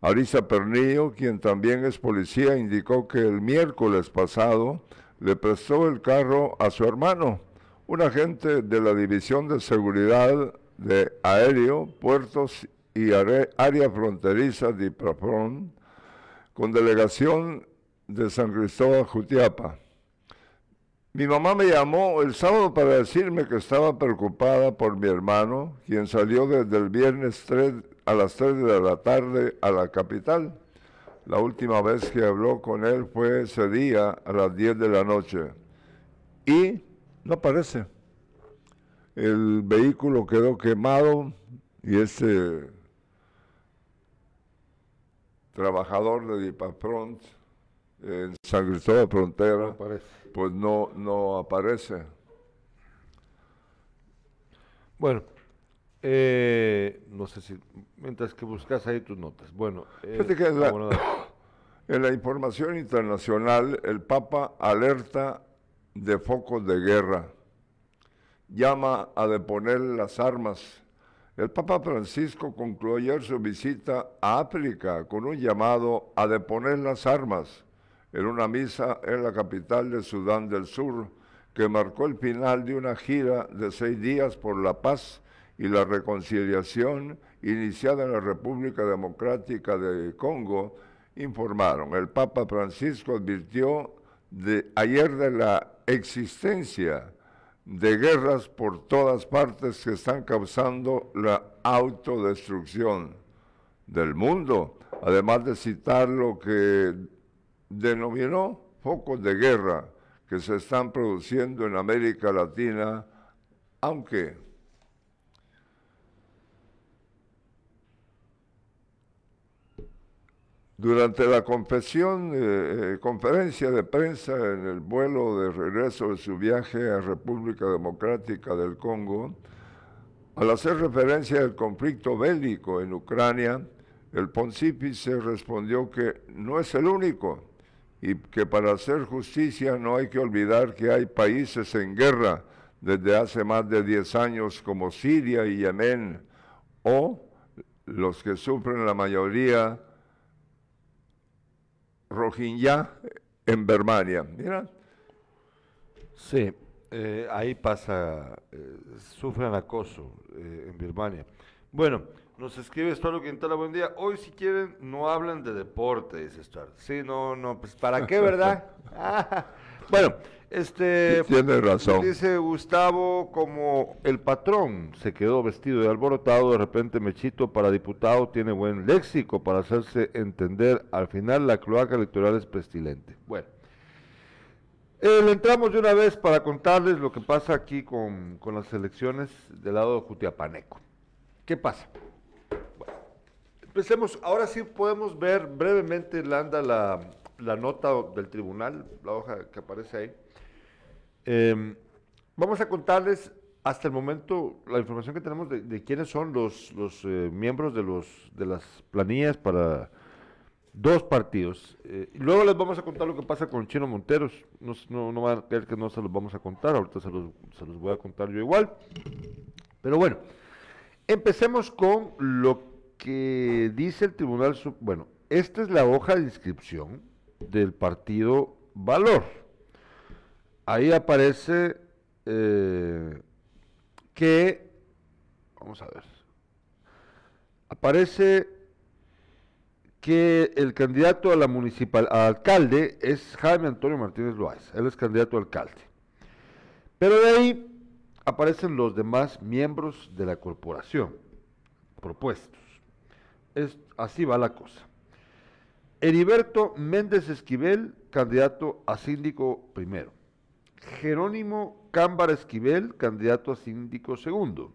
Arisa Pernillo, quien también es policía, indicó que el miércoles pasado le prestó el carro a su hermano, un agente de la División de Seguridad de Aéreo, Puertos y área fronteriza de Iprafrón, con delegación de San Cristóbal Jutiapa. Mi mamá me llamó el sábado para decirme que estaba preocupada por mi hermano, quien salió desde el viernes 3 a las 3 de la tarde a la capital. La última vez que habló con él fue ese día a las 10 de la noche. Y no aparece. El vehículo quedó quemado y ese trabajador de Dipafront en San Cristóbal Frontera, pues no, no aparece. Bueno, eh, no sé si, mientras que buscas ahí tus notas. Bueno, eh, en, la, [COUGHS] en la información internacional, el Papa alerta de focos de guerra, llama a deponer las armas el Papa Francisco concluyó su visita a África con un llamado a deponer las armas en una misa en la capital de Sudán del Sur que marcó el final de una gira de seis días por la paz y la reconciliación iniciada en la República Democrática de Congo, informaron. El Papa Francisco advirtió de, ayer de la existencia de guerras por todas partes que están causando la autodestrucción del mundo, además de citar lo que denominó focos de guerra que se están produciendo en América Latina, aunque Durante la confesión, eh, conferencia de prensa en el vuelo de regreso de su viaje a República Democrática del Congo, al hacer referencia al conflicto bélico en Ucrania, el pontífice respondió que no es el único y que para hacer justicia no hay que olvidar que hay países en guerra desde hace más de 10 años como Siria y Yemen o los que sufren la mayoría Rohingya en Birmania. Mira. Sí, eh, ahí pasa, eh, sufren acoso eh, en Birmania. Bueno, nos escribe Estuardo Quintana, buen día. Hoy si quieren no hablan de deporte, dice Estuardo. Sí, no, no, pues ¿para qué, verdad? [LAUGHS] Bueno, este... Tiene razón. Dice Gustavo, como el patrón se quedó vestido de alborotado, de repente Mechito para diputado tiene buen léxico para hacerse entender. Al final la cloaca electoral es pestilente. Bueno. Eh, le entramos de una vez para contarles lo que pasa aquí con, con las elecciones del lado de Jutiapaneco. ¿Qué pasa? Bueno, empecemos, ahora sí podemos ver brevemente, Landa, la, la nota del tribunal, la hoja que aparece ahí. Em, vamos a contarles hasta el momento la información que tenemos de, quiénes son los, los eh, miembros de, los, de las planillas para dos partidos. Eh, luego les vamos a contar lo que pasa con Chino Monteros. No, no, no van a creer que no se los vamos a contar, ahorita se los, se los voy a contar yo igual. Pero bueno, empecemos con lo que dice el Tribunal Bueno, esta es la hoja de inscripción del partido Valor. Ahí aparece eh, que, vamos a ver, aparece que el candidato a la municipal, a alcalde es Jaime Antonio Martínez Loaiza, él es candidato a alcalde. Pero de ahí aparecen los demás miembros de la corporación propuestos. Es, así va la cosa. Heriberto Méndez Esquivel, candidato a síndico primero. Jerónimo Cámbara Esquivel, candidato a síndico segundo.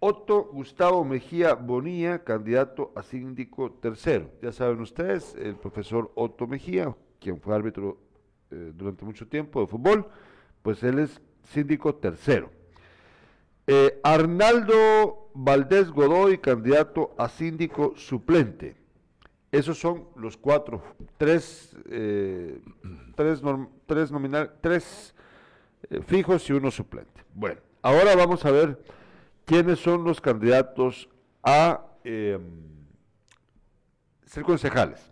Otto Gustavo Mejía Bonilla, candidato a síndico tercero. Ya saben ustedes, el profesor Otto Mejía, quien fue árbitro eh, durante mucho tiempo de fútbol, pues él es síndico tercero. Eh, Arnaldo Valdés Godoy, candidato a síndico suplente. Esos son los cuatro, tres, eh, tres, norm- tres eh, fijos y uno suplente. Bueno, ahora vamos a ver quiénes son los candidatos a eh, ser concejales.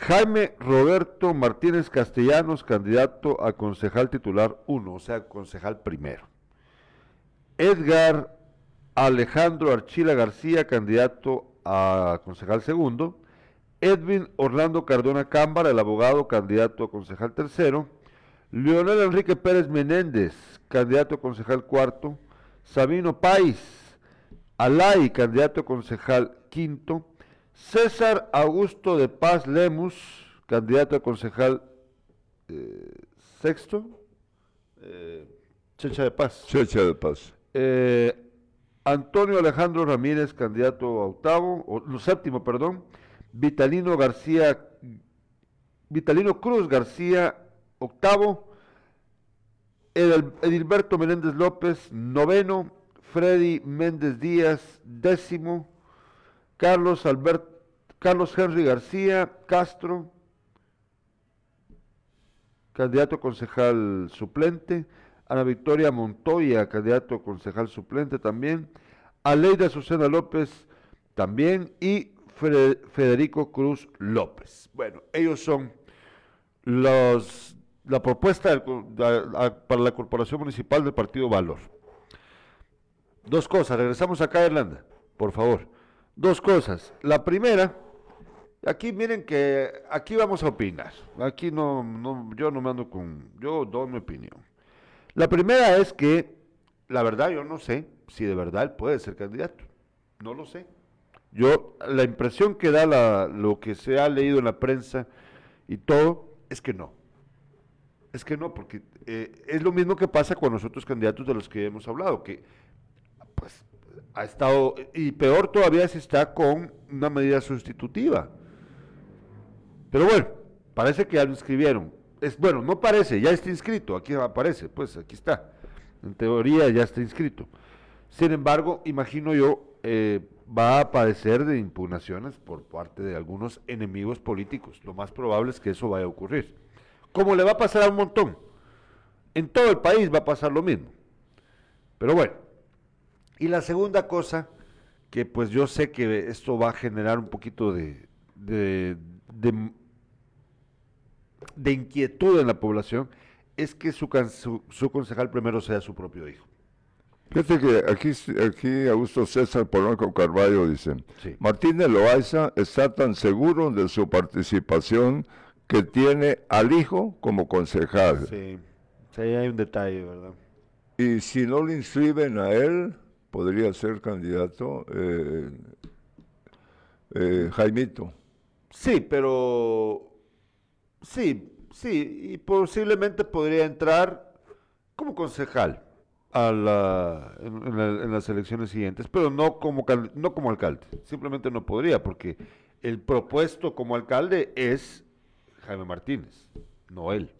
Jaime Roberto Martínez Castellanos, candidato a concejal titular 1, o sea, concejal primero. Edgar Alejandro Archila García, candidato a concejal segundo. Edwin Orlando Cardona Cámbara, el abogado, candidato a concejal tercero. Leonel Enrique Pérez Menéndez, candidato a concejal cuarto. Sabino Pais, Alay, candidato a concejal quinto. César Augusto de Paz Lemus, candidato a concejal eh, sexto. Eh, Checha de Paz. Checha de paz. Eh, Antonio Alejandro Ramírez, candidato a octavo, o séptimo, perdón. Vitalino García, Vitalino Cruz García, octavo. Edilberto Menéndez López, noveno. Freddy Méndez Díaz, décimo. Carlos Albert, Carlos Henry García Castro, candidato concejal suplente. Ana Victoria Montoya, candidato a concejal suplente también. Aleida Azucena López también. Y Federico Cruz López. Bueno, ellos son los, la propuesta para la Corporación Municipal del Partido Valor. Dos cosas, regresamos acá a Irlanda, por favor. Dos cosas. La primera, aquí miren que aquí vamos a opinar. Aquí no, no yo no me ando con, yo doy mi opinión. La primera es que, la verdad, yo no sé si de verdad él puede ser candidato. No lo sé. Yo, la impresión que da la- lo que se ha leído en la prensa y todo, es que no. Es que no, porque eh, es lo mismo que pasa con los otros candidatos de los que hemos hablado, que pues ha estado, y peor todavía si está con una medida sustitutiva. Pero bueno, parece que ya lo inscribieron. Es, bueno, no parece, ya está inscrito, aquí aparece, pues aquí está. En teoría ya está inscrito. Sin embargo, imagino yo, eh, va a padecer de impugnaciones por parte de algunos enemigos políticos. Lo más probable es que eso vaya a ocurrir. Como le va a pasar a un montón. En todo el país va a pasar lo mismo. Pero bueno. Y la segunda cosa, que pues yo sé que esto va a generar un poquito de, de inquietud en la población, es que su, su, su concejal primero sea su propio hijo. Fíjate que aquí, aquí Augusto César Polanco Carballo dice, Sí. Martínez Loaiza está tan seguro de su participación que tiene al hijo como concejal. Sí, sí, ahí hay un detalle, ¿verdad? Y si no lo inscriben a él, podría ser candidato eh, eh, Jaimito. Sí, pero sí, sí, y posiblemente podría entrar como concejal a la, en, en la- en las elecciones siguientes, pero no como, no como alcalde. Simplemente no podría, porque el propuesto como alcalde es Jaime Martínez, no él.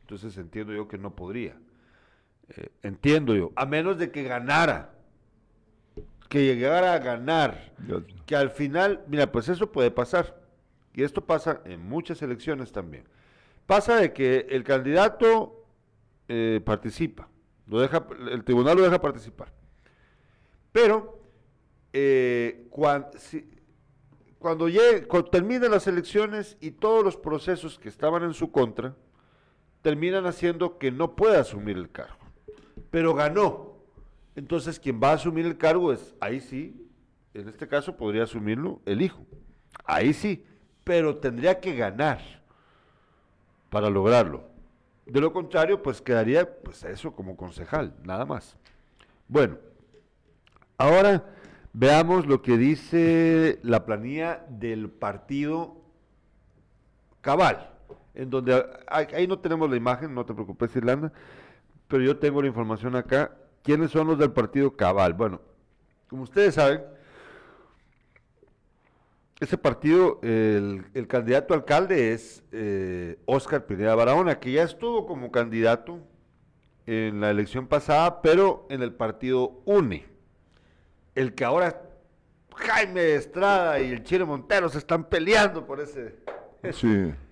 Entonces entiendo yo que no podría. Eh, entiendo yo, a menos de que ganara, que llegara a ganar que al final, mira, pues eso puede pasar. Y esto pasa en muchas elecciones también. Pasa de que el candidato eh, participa, lo deja, el tribunal lo deja participar. Pero eh, cuan- si- cuando, cuando terminen las elecciones y todos los procesos que estaban en su contra, terminan haciendo que no pueda asumir el cargo. Pero ganó. Entonces quien va a asumir el cargo es, ahí sí, en este caso podría asumirlo el hijo. Ahí sí, pero tendría que ganar para lograrlo. De lo contrario, pues quedaría pues eso como concejal, nada más. Bueno, ahora veamos lo que dice la planilla del partido Cabal, en donde ahí no tenemos la imagen, no te preocupes, Irlanda, pero yo tengo la información acá. ¿Quiénes son los del partido Cabal? Bueno, como ustedes saben, ese partido, el, el candidato alcalde es eh, Oscar Pineda Barahona, que ya estuvo como candidato en la elección pasada, pero en el partido UNE. El que ahora Jaime Estrada y el Chile Montero se están peleando por ese. Sí. [LAUGHS]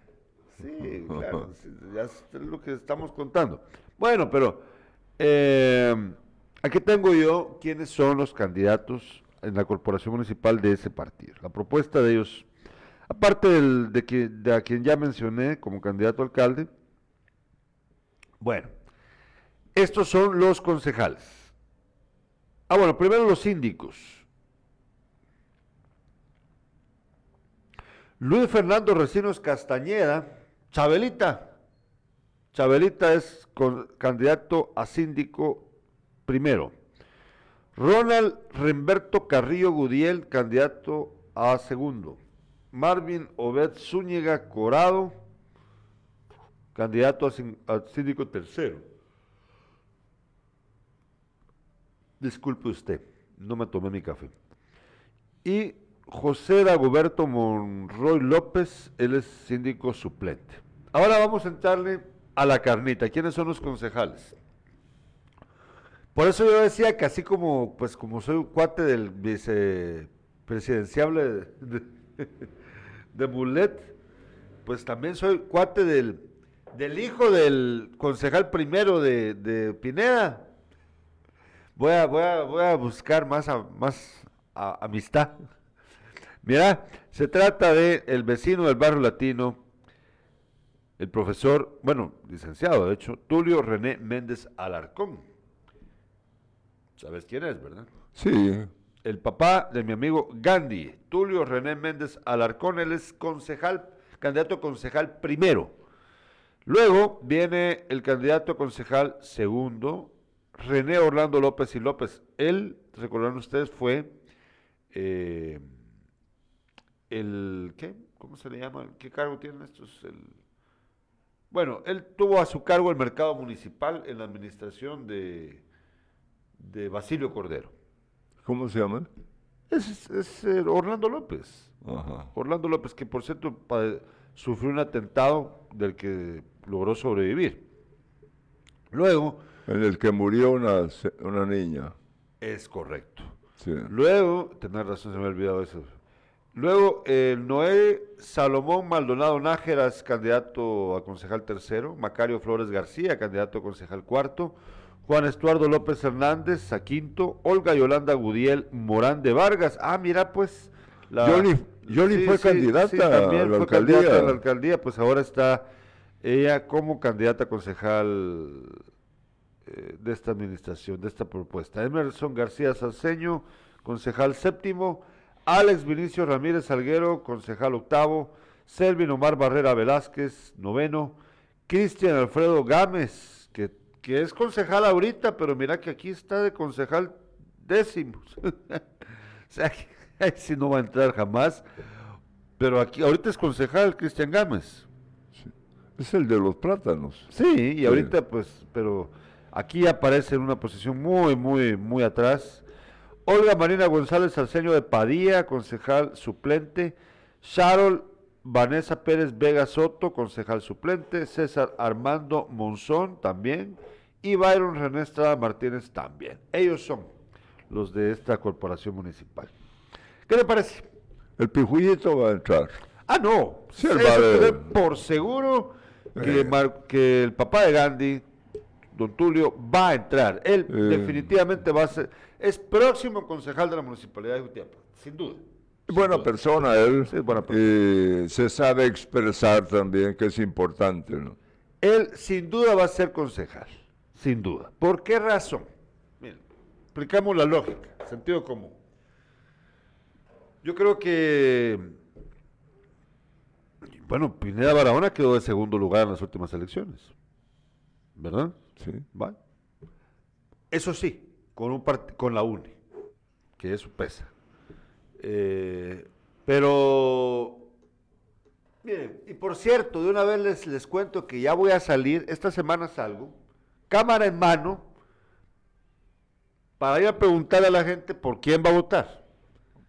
Sí, claro, ya es lo que estamos contando. Bueno, pero eh, aquí tengo yo quiénes son los candidatos en la corporación municipal de ese partido. La propuesta de ellos, aparte de, que, de a quien ya mencioné como candidato a alcalde, bueno, estos son los concejales. Ah, bueno, primero los síndicos. Luis Fernando Recinos Castañeda, Chabelita. Chabelita es candidato a síndico primero. Ronald Remberto Carrillo Gudiel, candidato a segundo. Marvin Obed Zúñiga Corado, candidato a, síndico tercero. Disculpe usted, no me tomé mi café. Y José Dagoberto Monroy López, él es síndico suplente. Ahora vamos a entrarle a la carnita. ¿Quiénes son los concejales? Por eso yo decía que así como, pues como soy un cuate del vicepresidenciable de, de, Mulet, pues también soy cuate del, del hijo del concejal primero de, de Pineda. Voy a, voy a, voy a buscar más, a- más a- amistad. Mira, se trata de el vecino del barrio latino, el profesor, bueno, licenciado de hecho, Tulio René Méndez Alarcón. ¿Sabes quién es, verdad? Sí. El papá de mi amigo Gandhi, Tulio René Méndez Alarcón, él es concejal, candidato a concejal primero. Luego viene el candidato a concejal segundo, René Orlando López y López. Él, recordarán ustedes, fue eh, el, ¿qué? ¿Cómo se le llama? ¿Qué cargo tienen estos? El, bueno, él tuvo a su cargo el mercado municipal en la administración de, de Basilio Cordero. ¿Cómo se llama? Es, es, eh, Orlando López. Ajá. Orlando López, que por cierto sufrió un atentado del que logró sobrevivir. Luego, En el que murió una, una niña. es correcto. Sí. Luego, tenés razón, se me ha olvidado eso. Luego, eh, Noé Salomón Maldonado Nájeras, candidato a concejal tercero. Macario Flores García, candidato a concejal cuarto. Juan Estuardo López Hernández, a quinto. Olga Yolanda Gudiel Morán de Vargas. Ah, mira, pues. Yoli- Yoli fue candidata también a la fue alcaldía. candidata a la alcaldía, pues ahora está ella como candidata a concejal eh, de esta administración, de esta propuesta. Emerson García Salceño, concejal séptimo, Alex Vinicio Ramírez Salguero, concejal octavo, Selvin Omar Barrera Velázquez, noveno, Cristian Alfredo Gámez, que, que es concejal ahorita, pero mira que aquí está de concejal décimo. [LAUGHS] o sea, [LAUGHS] que si no va a entrar jamás. Pero aquí, ahorita es concejal Cristian Gámez. Es el de los plátanos. Sí, y ahorita pues, pero aquí aparece en una posición muy, muy, muy atrás. Olga Marina González Salceño de Padilla, concejal suplente. Charol Vanessa Pérez Vega Soto, concejal suplente. César Armando Monzón también. Y Byron René Estrada Martínez también. Ellos son los de esta corporación municipal. ¿Qué le parece? El pijullito va a entrar. Ah, no. Sí, doy por seguro que, Eh. Mar- que el papá de Gandhi, don Tulio, va a entrar. Él Eh. definitivamente va a ser, es próximo concejal de la municipalidad de Jutiapa, sin duda. Buena persona él. Sí, buena persona. Eh, se sabe expresar también, que es importante, ¿no? Él sin duda va a ser concejal, sin duda. ¿Por qué razón? Miren, explicamos la lógica, sentido común. Yo creo que, bueno, Pineda Barahona quedó de segundo lugar en las últimas elecciones, ¿verdad? Sí. Va. Eso sí, con, un con la UNE, que eso pesa. Eh, pero, miren, y por cierto, de una vez les, les cuento que ya voy a salir, esta semana salgo, cámara en mano, para ir a preguntarle a la gente por quién va a votar.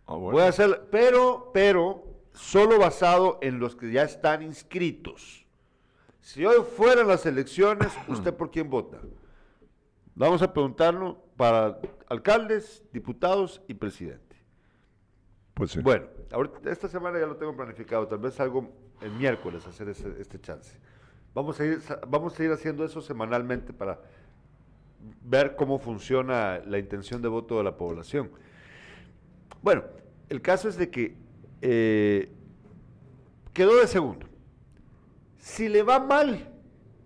Bueno. Voy a hacer, pero, pero, solo basado en los que ya están inscritos. Si hoy fueran las elecciones, [CLEARS THROAT] ¿usted por quién vota? Vamos a preguntarlo para alcaldes, diputados y presidente. Pues sí. Bueno, ahorita, esta semana ya lo tengo planificado, tal vez salgo el miércoles a hacer ese- este chance. Vamos a, ir, vamos a ir haciendo eso semanalmente para ver cómo funciona la intención de voto de la población. Bueno, el caso es de que eh, quedó de segundo. Si le va mal,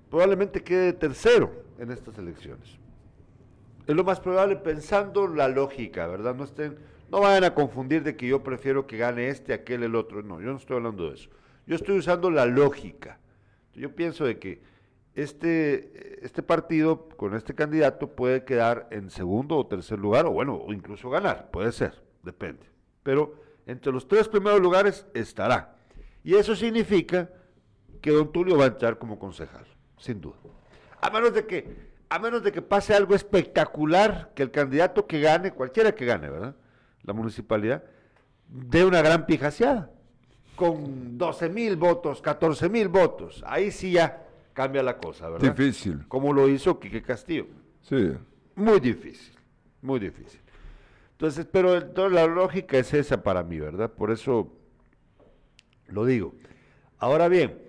probablemente quede de tercero en estas elecciones. Es lo más probable pensando la lógica, ¿verdad? No estén, no vayan a confundir de que yo prefiero que gane este, aquel, el otro. No, yo no estoy hablando de eso. Yo estoy usando la lógica. Yo pienso de que este, este partido con este candidato puede quedar en segundo o tercer lugar, o bueno, o incluso ganar, puede ser, depende. Pero entre los tres primeros lugares estará. Y eso significa que don Tulio va a entrar como concejal, sin duda. A menos de que, a menos de que pase algo espectacular, que el candidato que gane, cualquiera que gane, ¿verdad? La municipalidad, dé una gran pijaseada, con 12 mil votos, 14 mil votos. Ahí sí ya cambia la cosa, ¿verdad? Difícil. Como lo hizo Quique Castillo. Sí. Muy difícil, muy difícil. Entonces, pero entonces la lógica es esa para mí, ¿verdad? Por eso lo digo. Ahora bien,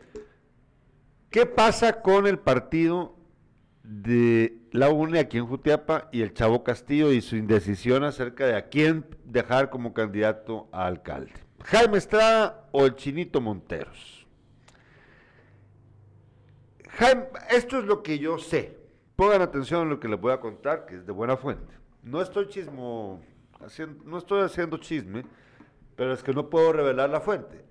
¿qué pasa con el partido de la UNE aquí en Jutiapa y el Chavo Castillo y su indecisión acerca de a quién dejar como candidato a alcalde? ¿Jaime Estrada o el Chinito Monteros? Jaime, esto es lo que yo sé. Pongan atención a lo que les voy a contar, que es de buena fuente. No estoy chismo, haciendo, no estoy haciendo chisme, pero es que no puedo revelar la fuente.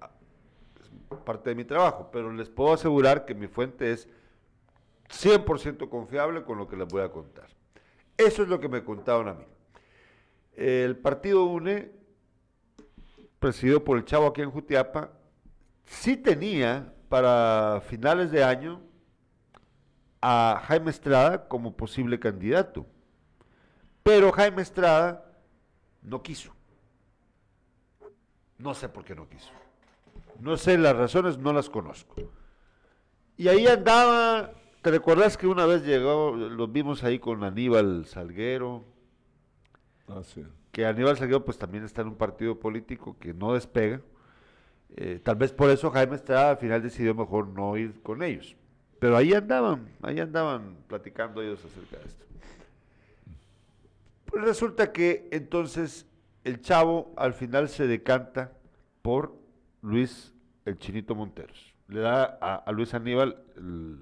Es parte de mi trabajo, pero les puedo asegurar que mi fuente es 100% confiable con lo que les voy a contar. Eso es lo que me contaron a mí. El partido UNE, presidido por el Chavo aquí en Jutiapa, sí tenía para finales de año a Jaime Estrada como posible candidato. Pero Jaime Estrada no quiso. No sé por qué no quiso. No sé las razones, no las conozco. Y ahí andaba, ¿te recuerdas que una vez llegó, los vimos ahí con Aníbal Salguero? Ah, sí. Que Aníbal Salguero pues también está en un partido político que no despega. Eh, tal vez por eso Jaime Estrada al final decidió mejor no ir con ellos. Pero ahí andaban, ahí andaban platicando ellos acerca de esto. Pues resulta que entonces el chavo al final se decanta por Luis el Chinito Monteros. Le da a, Luis Aníbal el,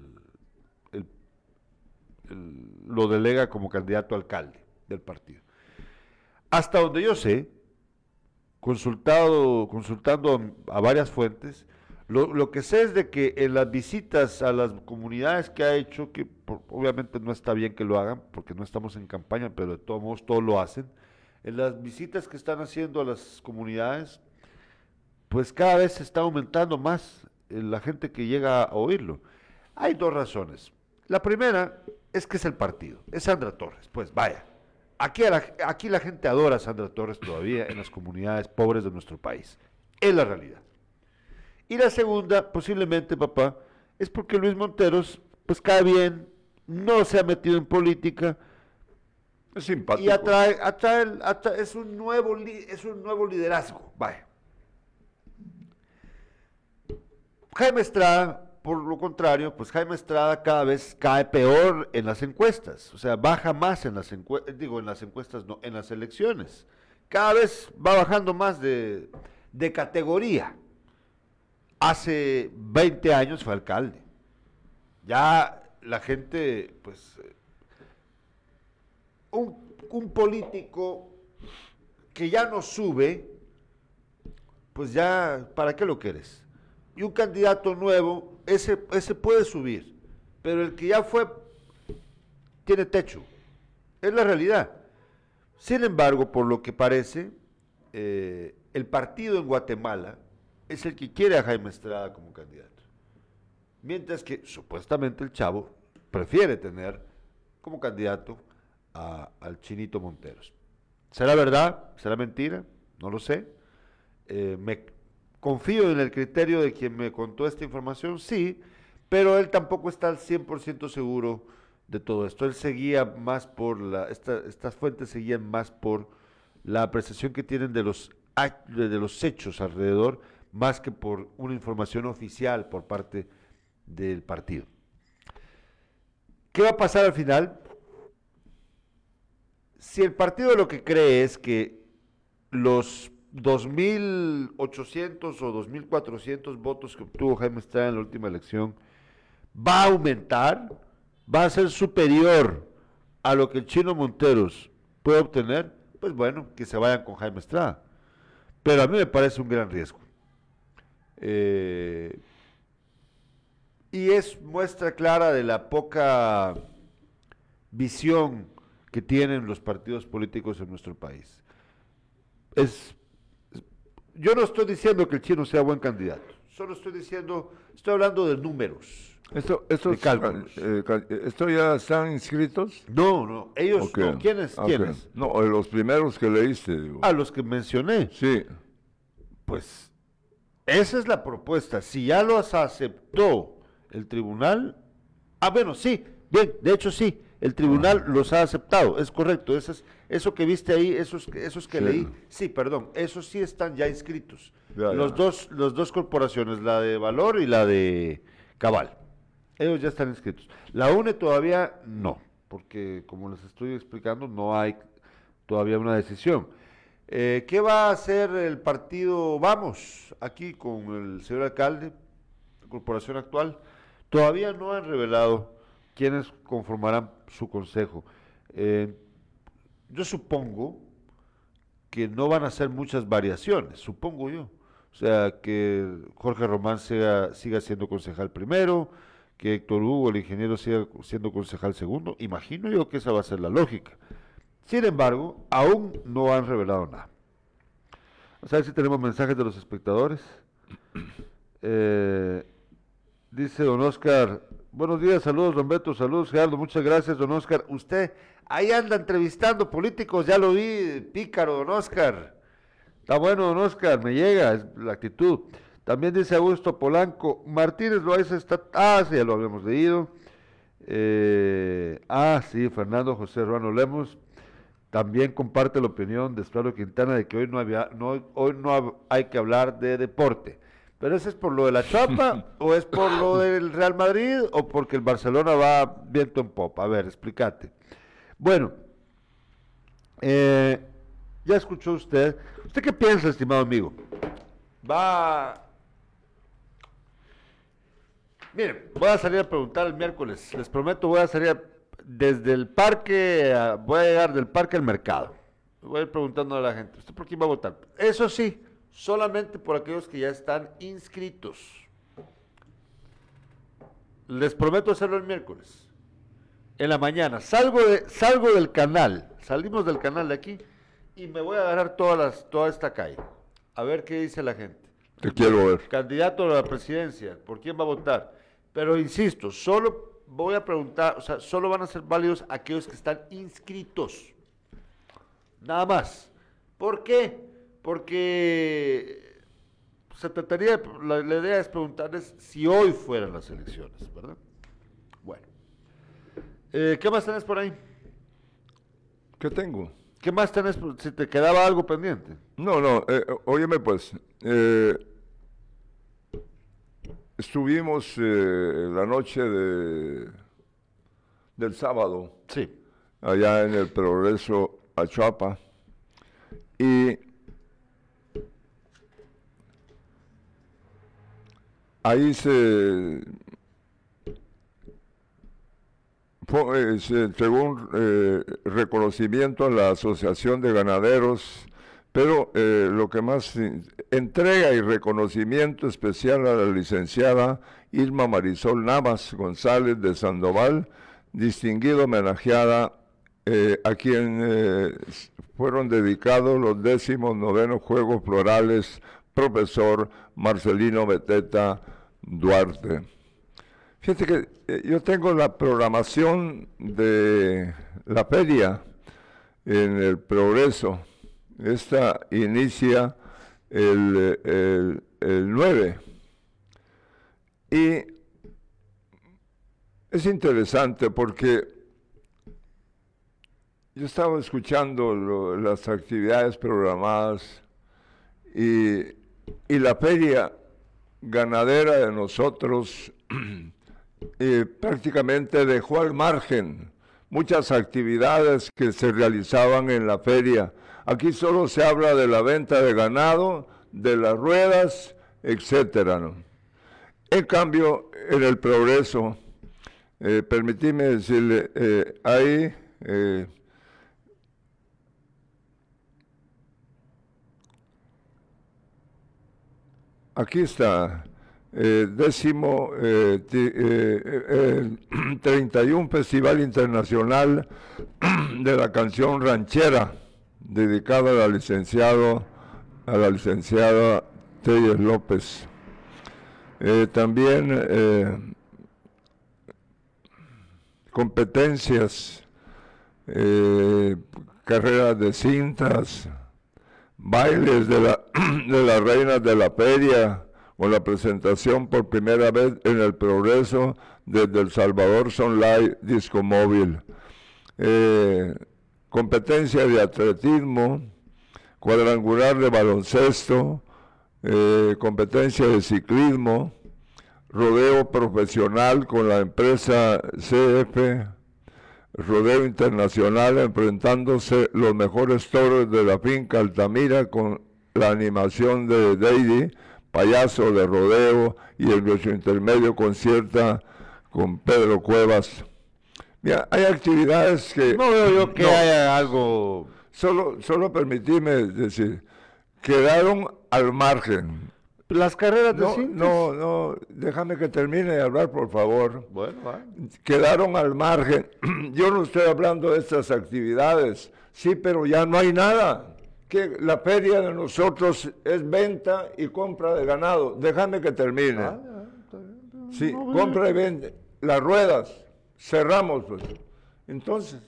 lo delega como candidato alcalde del partido. Hasta donde yo sé, consultado, consultando a varias fuentes, lo, que sé es de que en las visitas a las comunidades que ha hecho, que obviamente no está bien que lo hagan, porque no estamos en campaña, pero de todos modos todos lo hacen, en las visitas que están haciendo a las comunidades, pues cada vez se está aumentando más eh, la gente que llega a oírlo. Hay dos razones. La primera es que es el partido, es Sandra Torres, pues vaya. Aquí, la, aquí la gente adora a Sandra Torres todavía en las comunidades pobres de nuestro país. Es la realidad. Y la segunda, posiblemente, papá, es porque Luis Monteros, pues cae bien, no se ha metido en política Es simpático. y atrae, atrae, es un nuevo, li- es un nuevo liderazgo. Vaya. Jaime Estrada, por lo contrario, pues Jaime Estrada cada vez cae peor en las encuestas, o sea, baja más en las encuestas, digo, en las encuestas no, en las elecciones. Cada vez va bajando más de, de categoría. Hace 20 años fue alcalde. Ya la gente, pues, eh, un político que ya no sube, pues ya, ¿para qué lo quieres? Y un candidato nuevo, ese, puede subir, pero el que ya fue, tiene techo. Es la realidad. Sin embargo, por lo que parece, eh, el partido en Guatemala es el que quiere a Jaime Estrada como candidato. Mientras que supuestamente el chavo prefiere tener como candidato a- al Chinito Monteros. ¿Será verdad? ¿Será mentira? No lo sé. Eh, me confío en el criterio de quien me contó esta información, sí, pero él tampoco está al 100% seguro de todo esto. Él seguía más por la, esta- estas fuentes seguían más por la apreciación que tienen de los, de los hechos alrededor, más que por una información oficial por parte del partido. ¿Qué va a pasar al final? Si el partido lo que cree es que los 2.800 o 2.400 votos que obtuvo Jaime Estrada en la última elección va a aumentar, va a ser superior a lo que el chino Monteros puede obtener, pues bueno, que se vayan con Jaime Estrada. Pero a mí me parece un gran riesgo. Eh, y es muestra clara de la poca visión que tienen los partidos políticos en nuestro país. Es, yo no estoy diciendo que el chino sea buen candidato, solo estoy diciendo, estoy hablando de números. Esto, estos, De cálculos. eh, ¿Esto ya están inscritos? No, no, ellos, Ok. no, ¿quiénes? Ok. ¿Quiénes? No, eh, los primeros que leíste, digo. A los que mencioné. Sí. Pues esa es la propuesta. Si ya los aceptó el tribunal, ah, bueno, sí, bien, de hecho sí, el tribunal los ha aceptado, es correcto. Eso, es, eso que viste ahí, esos, que- esos que Sí. leí, sí, perdón, esos sí están ya inscritos. Ya, los ya. dos, las dos corporaciones, la de Valor y la de Cabal. Ellos ya están inscritos. La UNE todavía no, porque como les estoy explicando, no hay todavía una decisión. Eh, ¿Qué va a hacer el partido Vamos aquí con el señor alcalde, la corporación actual? Todavía no han revelado quiénes conformarán su consejo. Eh, yo supongo que no van a hacer muchas variaciones, supongo yo. O sea, que Jorge Román sea, siga siendo concejal primero, que Héctor Hugo, el ingeniero, siga siendo concejal segundo. Imagino yo que esa va a ser la lógica. Sin embargo, aún no han revelado nada. Vamos a ver si tenemos mensajes de los espectadores. Eh, dice don Oscar, buenos días, saludos don Beto, saludos Gerardo, muchas gracias don Oscar. Usted ahí anda entrevistando políticos, ya lo vi, pícaro don Oscar. Está bueno don Oscar, me llega, es la actitud. También dice Augusto Polanco, Martínez Loaiza está, ah, sí, ya lo habíamos leído. Eh, ah, sí, Fernando José Ruano Lemos también comparte la opinión de Estuardo Quintana de que hoy no, había, no, hoy no hay que hablar de deporte. ¿Pero eso es por lo de la chapa [LAUGHS] o es por lo del Real Madrid o porque el Barcelona va viento en popa? A ver, explícate. Bueno, eh, ya escuchó usted. ¿Usted qué piensa, estimado amigo? Va... Miren, voy a salir a preguntar el miércoles. Les prometo, voy a salir a... desde el parque, a- voy a llegar del parque al mercado. Voy a ir preguntando a la gente, ¿usted por quién va a votar? Eso sí, solamente por aquellos que ya están inscritos. Les prometo hacerlo el miércoles. En la mañana. Salgo, de, salgo del canal. Salimos del canal de aquí y me voy a agarrar todas las, toda esta calle. A ver qué dice la gente. Te quiero ver. Candidato a la presidencia, ¿por quién va a votar? Pero insisto, solo voy a preguntar, o sea, solo van a ser válidos aquellos que están inscritos. Nada más. ¿Por qué? Porque se trataría, de- la, la idea es preguntarles si hoy fueran las elecciones, ¿verdad? Bueno. Eh, ¿Qué más tenés por ahí? ¿Qué tengo? ¿Qué más tenés? Si te quedaba algo pendiente. No, no, eh, óyeme pues, eh, estuvimos eh, la noche de, del sábado Sí. allá en el Progreso Achuapa y ahí se, eh, se un eh, reconocimiento a la Asociación de Ganaderos, pero eh, lo que más entrega y reconocimiento especial a la licenciada Irma Marisol Navas González de Sandoval, distinguida homenajeada eh, a quien fueron dedicados los décimos novenos Juegos Florales, profesor Marcelino Beteta Duarte. Fíjate que eh, yo tengo la programación de la feria en el Progreso. Esta inicia el, el, el 9. Y es interesante porque yo estaba escuchando las actividades programadas y, y la feria ganadera de nosotros [CLEARS THROAT] eh, prácticamente dejó al margen muchas actividades que se realizaban en la feria. Aquí solo se habla de la venta de ganado, de las ruedas, etcétera. En cambio, en el progreso, eh, permitidme decirle, eh, ahí Aquí está, eh, décimo eh, ti- eh, eh, el [CLEARS THROAT] 31 Festival Internacional [CLEARS THROAT] de la Canción Ranchera, dedicada a la licenciado, a la licenciada Telles López. Eh, también eh, competencias, eh, carreras de cintas, bailes de, la, [CLEARS THROAT] de las reinas de la feria, con la presentación por primera vez en el progreso desde El Salvador Son Live Disco Móvil. Eh, competencia de atletismo, cuadrangular de baloncesto, eh, competencia de ciclismo, rodeo profesional con la empresa CF, rodeo internacional enfrentándose los mejores toros de la finca Altamira con la animación de Deidi, payaso de rodeo y el nuestro intermedio concierta con Pedro Cuevas. Mira, hay actividades que... No veo yo que No. haya algo. Solo, solo permitime decir, quedaron al margen. Las carreras de No, cintas. no, no, déjame que termine de hablar, por favor. Bueno, va. Quedaron al margen. [CLEARS THROAT] Yo no estoy hablando de estas actividades, sí, pero ya no hay nada. Que la feria de nosotros es venta y compra de ganado. Déjame que termine. Ah, Sí, compra y vende. Las ruedas, cerramos pues. Entonces,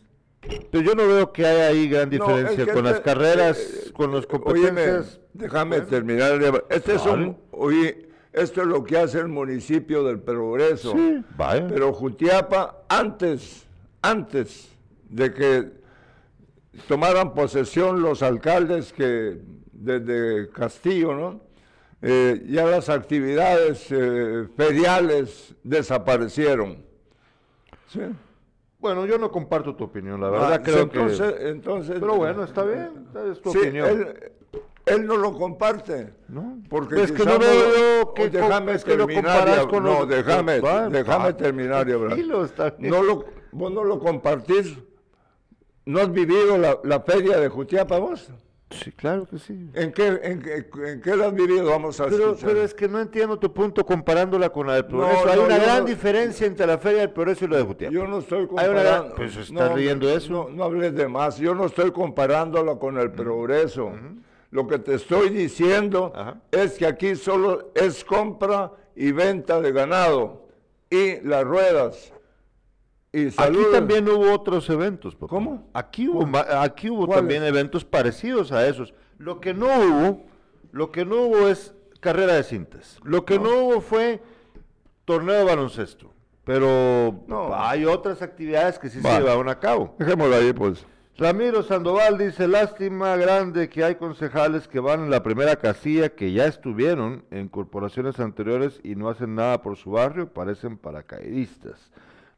Pero yo no veo que haya ahí gran No, diferencia es que con las carreras, eh, con las óyeme, déjame terminar. de- Este es un, oye, esto es lo que hace el municipio del Progreso. Sí, vaya. Pero Jutiapa, antes, antes de que tomaran posesión los alcaldes que desde Castillo, ¿no? Eh, ya las actividades eh, feriales desaparecieron. ¿Sí? Bueno, yo no comparto tu opinión, la verdad Ah, creo entonces, que... entonces, Pero bueno, está bien, es tu Sí, opinión. él, él no lo comparte. ¿No? Porque Es que no veo lo- que déjame lo terminar. con no, déjame, Va, déjame terminar. No lo, vos no lo compartís. ¿No has vivido la, la feria de Jutiapa vos? Sí, claro que sí. ¿En qué, en, qué- en qué la has vivido? Vamos a Pero, escuchar. pero es que no entiendo tu punto comparándola con la del No, progreso. Hay no, una yo gran no- diferencia entre la Feria del Progreso y la de Jutiapa. Yo no estoy Hay una comparando. Pues, ¿estás no, leyendo eso? No, no hables de más. Yo no estoy comparándolo con el progreso. Lo que te estoy diciendo Ajá. es que aquí solo es compra y venta de ganado y las ruedas. Y Aquí también hubo otros eventos. papá. ¿Cómo? Aquí hubo, también eventos parecidos a esos. Lo que no hubo, lo que no hubo es carrera de cintas. Lo que no, hubo fue torneo de baloncesto. Pero No. hay otras actividades que sí se llevaron a cabo. Dejémoslo ahí, pues. Ramiro Sandoval dice, lástima grande que hay concejales que van en la primera casilla que ya estuvieron en corporaciones anteriores y no hacen nada por su barrio, parecen paracaidistas.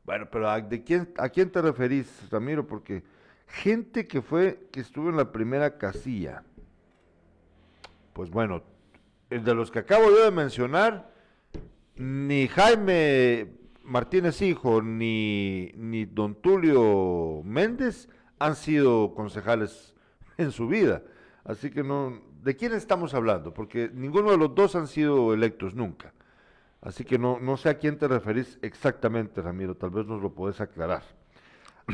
Bueno, pero ¿a, de quién, ¿a quién te referís, Ramiro? Porque gente que fue, que estuvo en la primera casilla, pues bueno, el de los que acabo yo de mencionar, ni Jaime Martínez Hijo ni, ni Don Tulio Méndez han sido concejales [LAUGHS] en su vida. Así que no, ¿de quién estamos hablando? Porque ninguno de los dos han sido electos nunca. Así que no, no sé a quién te referís exactamente, Ramiro, tal vez nos lo podés aclarar.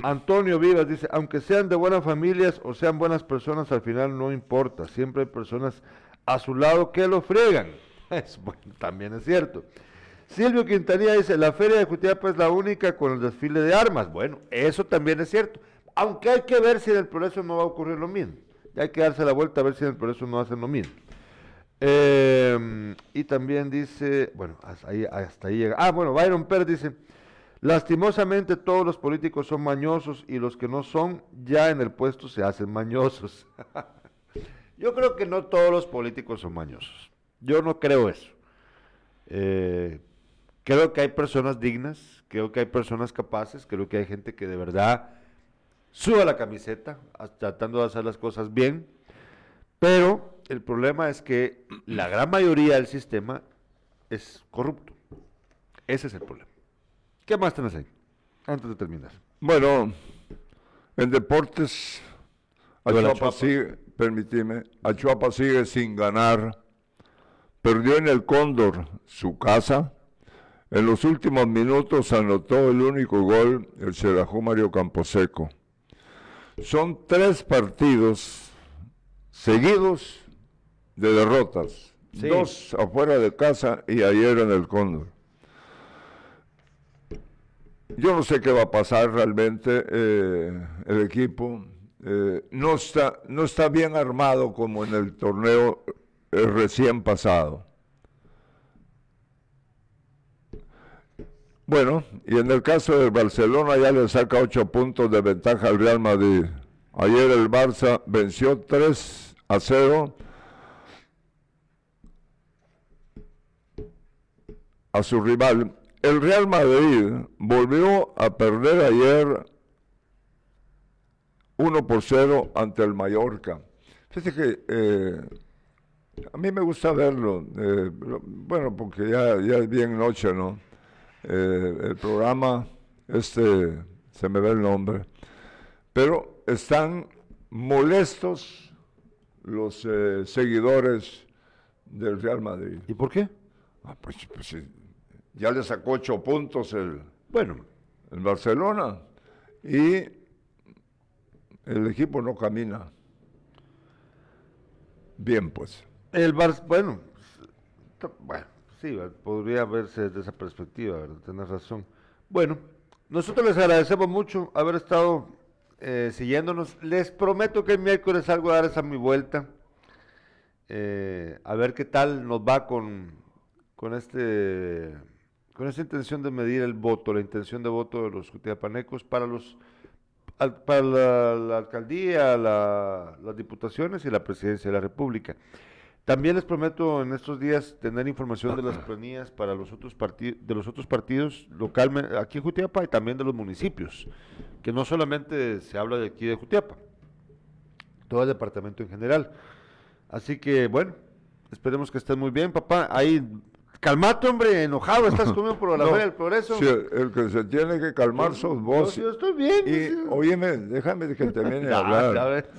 Antonio Vivas dice, aunque sean de buenas familias o sean buenas personas, al final no importa, siempre hay personas a su lado que lo friegan. [LAUGHS] Es bueno, también es cierto. Silvio Quintanilla dice, la feria de Jutiapa es la única con el desfile de armas. Bueno, eso también es cierto. Aunque hay que ver si en el progreso no va a ocurrir lo mismo. Ya hay que darse la vuelta a ver si en el progreso no hacen lo mismo. Eh, y también dice, bueno, hasta ahí, hasta ahí llega. Ah, bueno, Byron Pérez dice, lastimosamente todos los políticos son mañosos y los que no son ya en el puesto se hacen mañosos. [LAUGHS] Yo creo que no todos los políticos son mañosos. Yo no creo eso. Eh, creo que hay personas dignas, creo que hay personas capaces, creo que hay gente que de verdad suba la camiseta tratando de hacer las cosas bien, pero el problema es que la gran mayoría del sistema es corrupto. Ese es el problema. ¿Qué más tenés ahí? Antes de terminar. Bueno, en deportes, Achuapa Chuapa. sigue, permitime, Achuapa sigue sin ganar. Perdió en el Cóndor su casa. En los últimos minutos anotó el único gol el Xelajú Mario Camposeco. Son tres partidos seguidos de derrotas. Sí. Dos afuera de casa y ayer en el Cóndor. Yo no sé qué va a pasar realmente. eh, el equipo eh, no, está, no está bien armado como en el torneo eh, recién pasado. Bueno, y en el caso del Barcelona ya le saca ocho puntos de ventaja al Real Madrid. Ayer el Barça venció 3 a 0 a su rival. El Real Madrid volvió a perder ayer 1 por 0 ante el Mallorca. Fíjate que eh, a mí me gusta verlo, eh, bueno, porque ya, ya es bien noche, ¿no? Eh, el programa, este, se me ve el nombre, pero están molestos los eh, seguidores del Real Madrid. ¿Y por qué? Ah, pues, pues, ya le sacó ocho puntos el, Bueno, el Barcelona y el equipo no camina. Bien, pues. el Barça, bueno, bueno, sí, podría verse desde esa perspectiva, ¿verdad? Tienes razón. Bueno, nosotros les agradecemos mucho haber estado eh, siguiéndonos. Les prometo que el miércoles salgo a dar esa mi vuelta. eh, a ver qué tal nos va con, con este con esta intención de medir el voto, la intención de voto de los jutiapanecos para los para la, la alcaldía, la- las diputaciones y la presidencia de la República. También les prometo en estos días tener información de las planillas para los otros partidos, de los otros partidos localmente aquí en Jutiapa y también de los municipios, que no solamente se habla de aquí de Jutiapa, todo el departamento en general. Así que bueno, esperemos que estén muy bien, papá. Ahí Calmate, hombre, enojado, estás [LAUGHS] conmigo por la No, del Progreso. sí, el que se tiene que calmar sos vos. Yo, yo estoy bien. Y sí. óyeme, déjame que [LAUGHS] termine de hablar.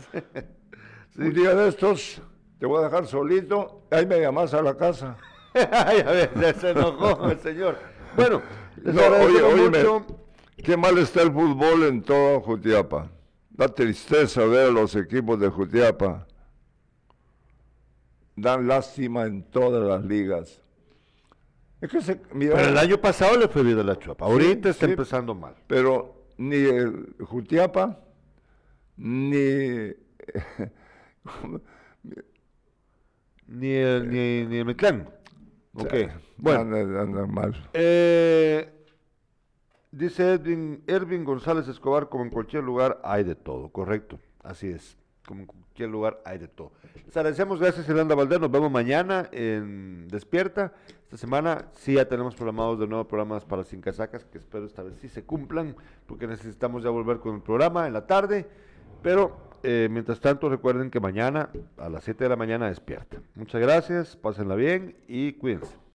Un día de estos te voy a dejar solito, ahí me llamas a la casa. [LAUGHS] ya ves, ya se enojó [LAUGHS] el señor. Bueno, les No, oye, mucho. qué mal está el fútbol en toda Jutiapa. Da tristeza ver a los equipos de Jutiapa. Dan lástima en todas las ligas. Es que se, mira, Pero el año pasado le fue bien a la Chuapa. Ahorita está sí. empezando mal. pero ni el Jutiapa, ni [LAUGHS] Ni el, ni, ni el Mitlán. Ok. Bueno, andan, andan mal. eh, dice Edwin, Ervin González Escobar, como en cualquier lugar hay de todo, correcto. Así es. Como en cualquier lugar hay de todo. Les agradecemos, gracias Irlanda Valdés. Nos vemos mañana en Despierta. Esta semana sí ya tenemos programados de nuevo programas para Sin Casacas, que espero esta vez sí se cumplan, porque necesitamos ya volver con el programa en la tarde. Pero eh, mientras tanto, recuerden que mañana a las 7 de la mañana despierta. Muchas gracias, pásenla bien y cuídense.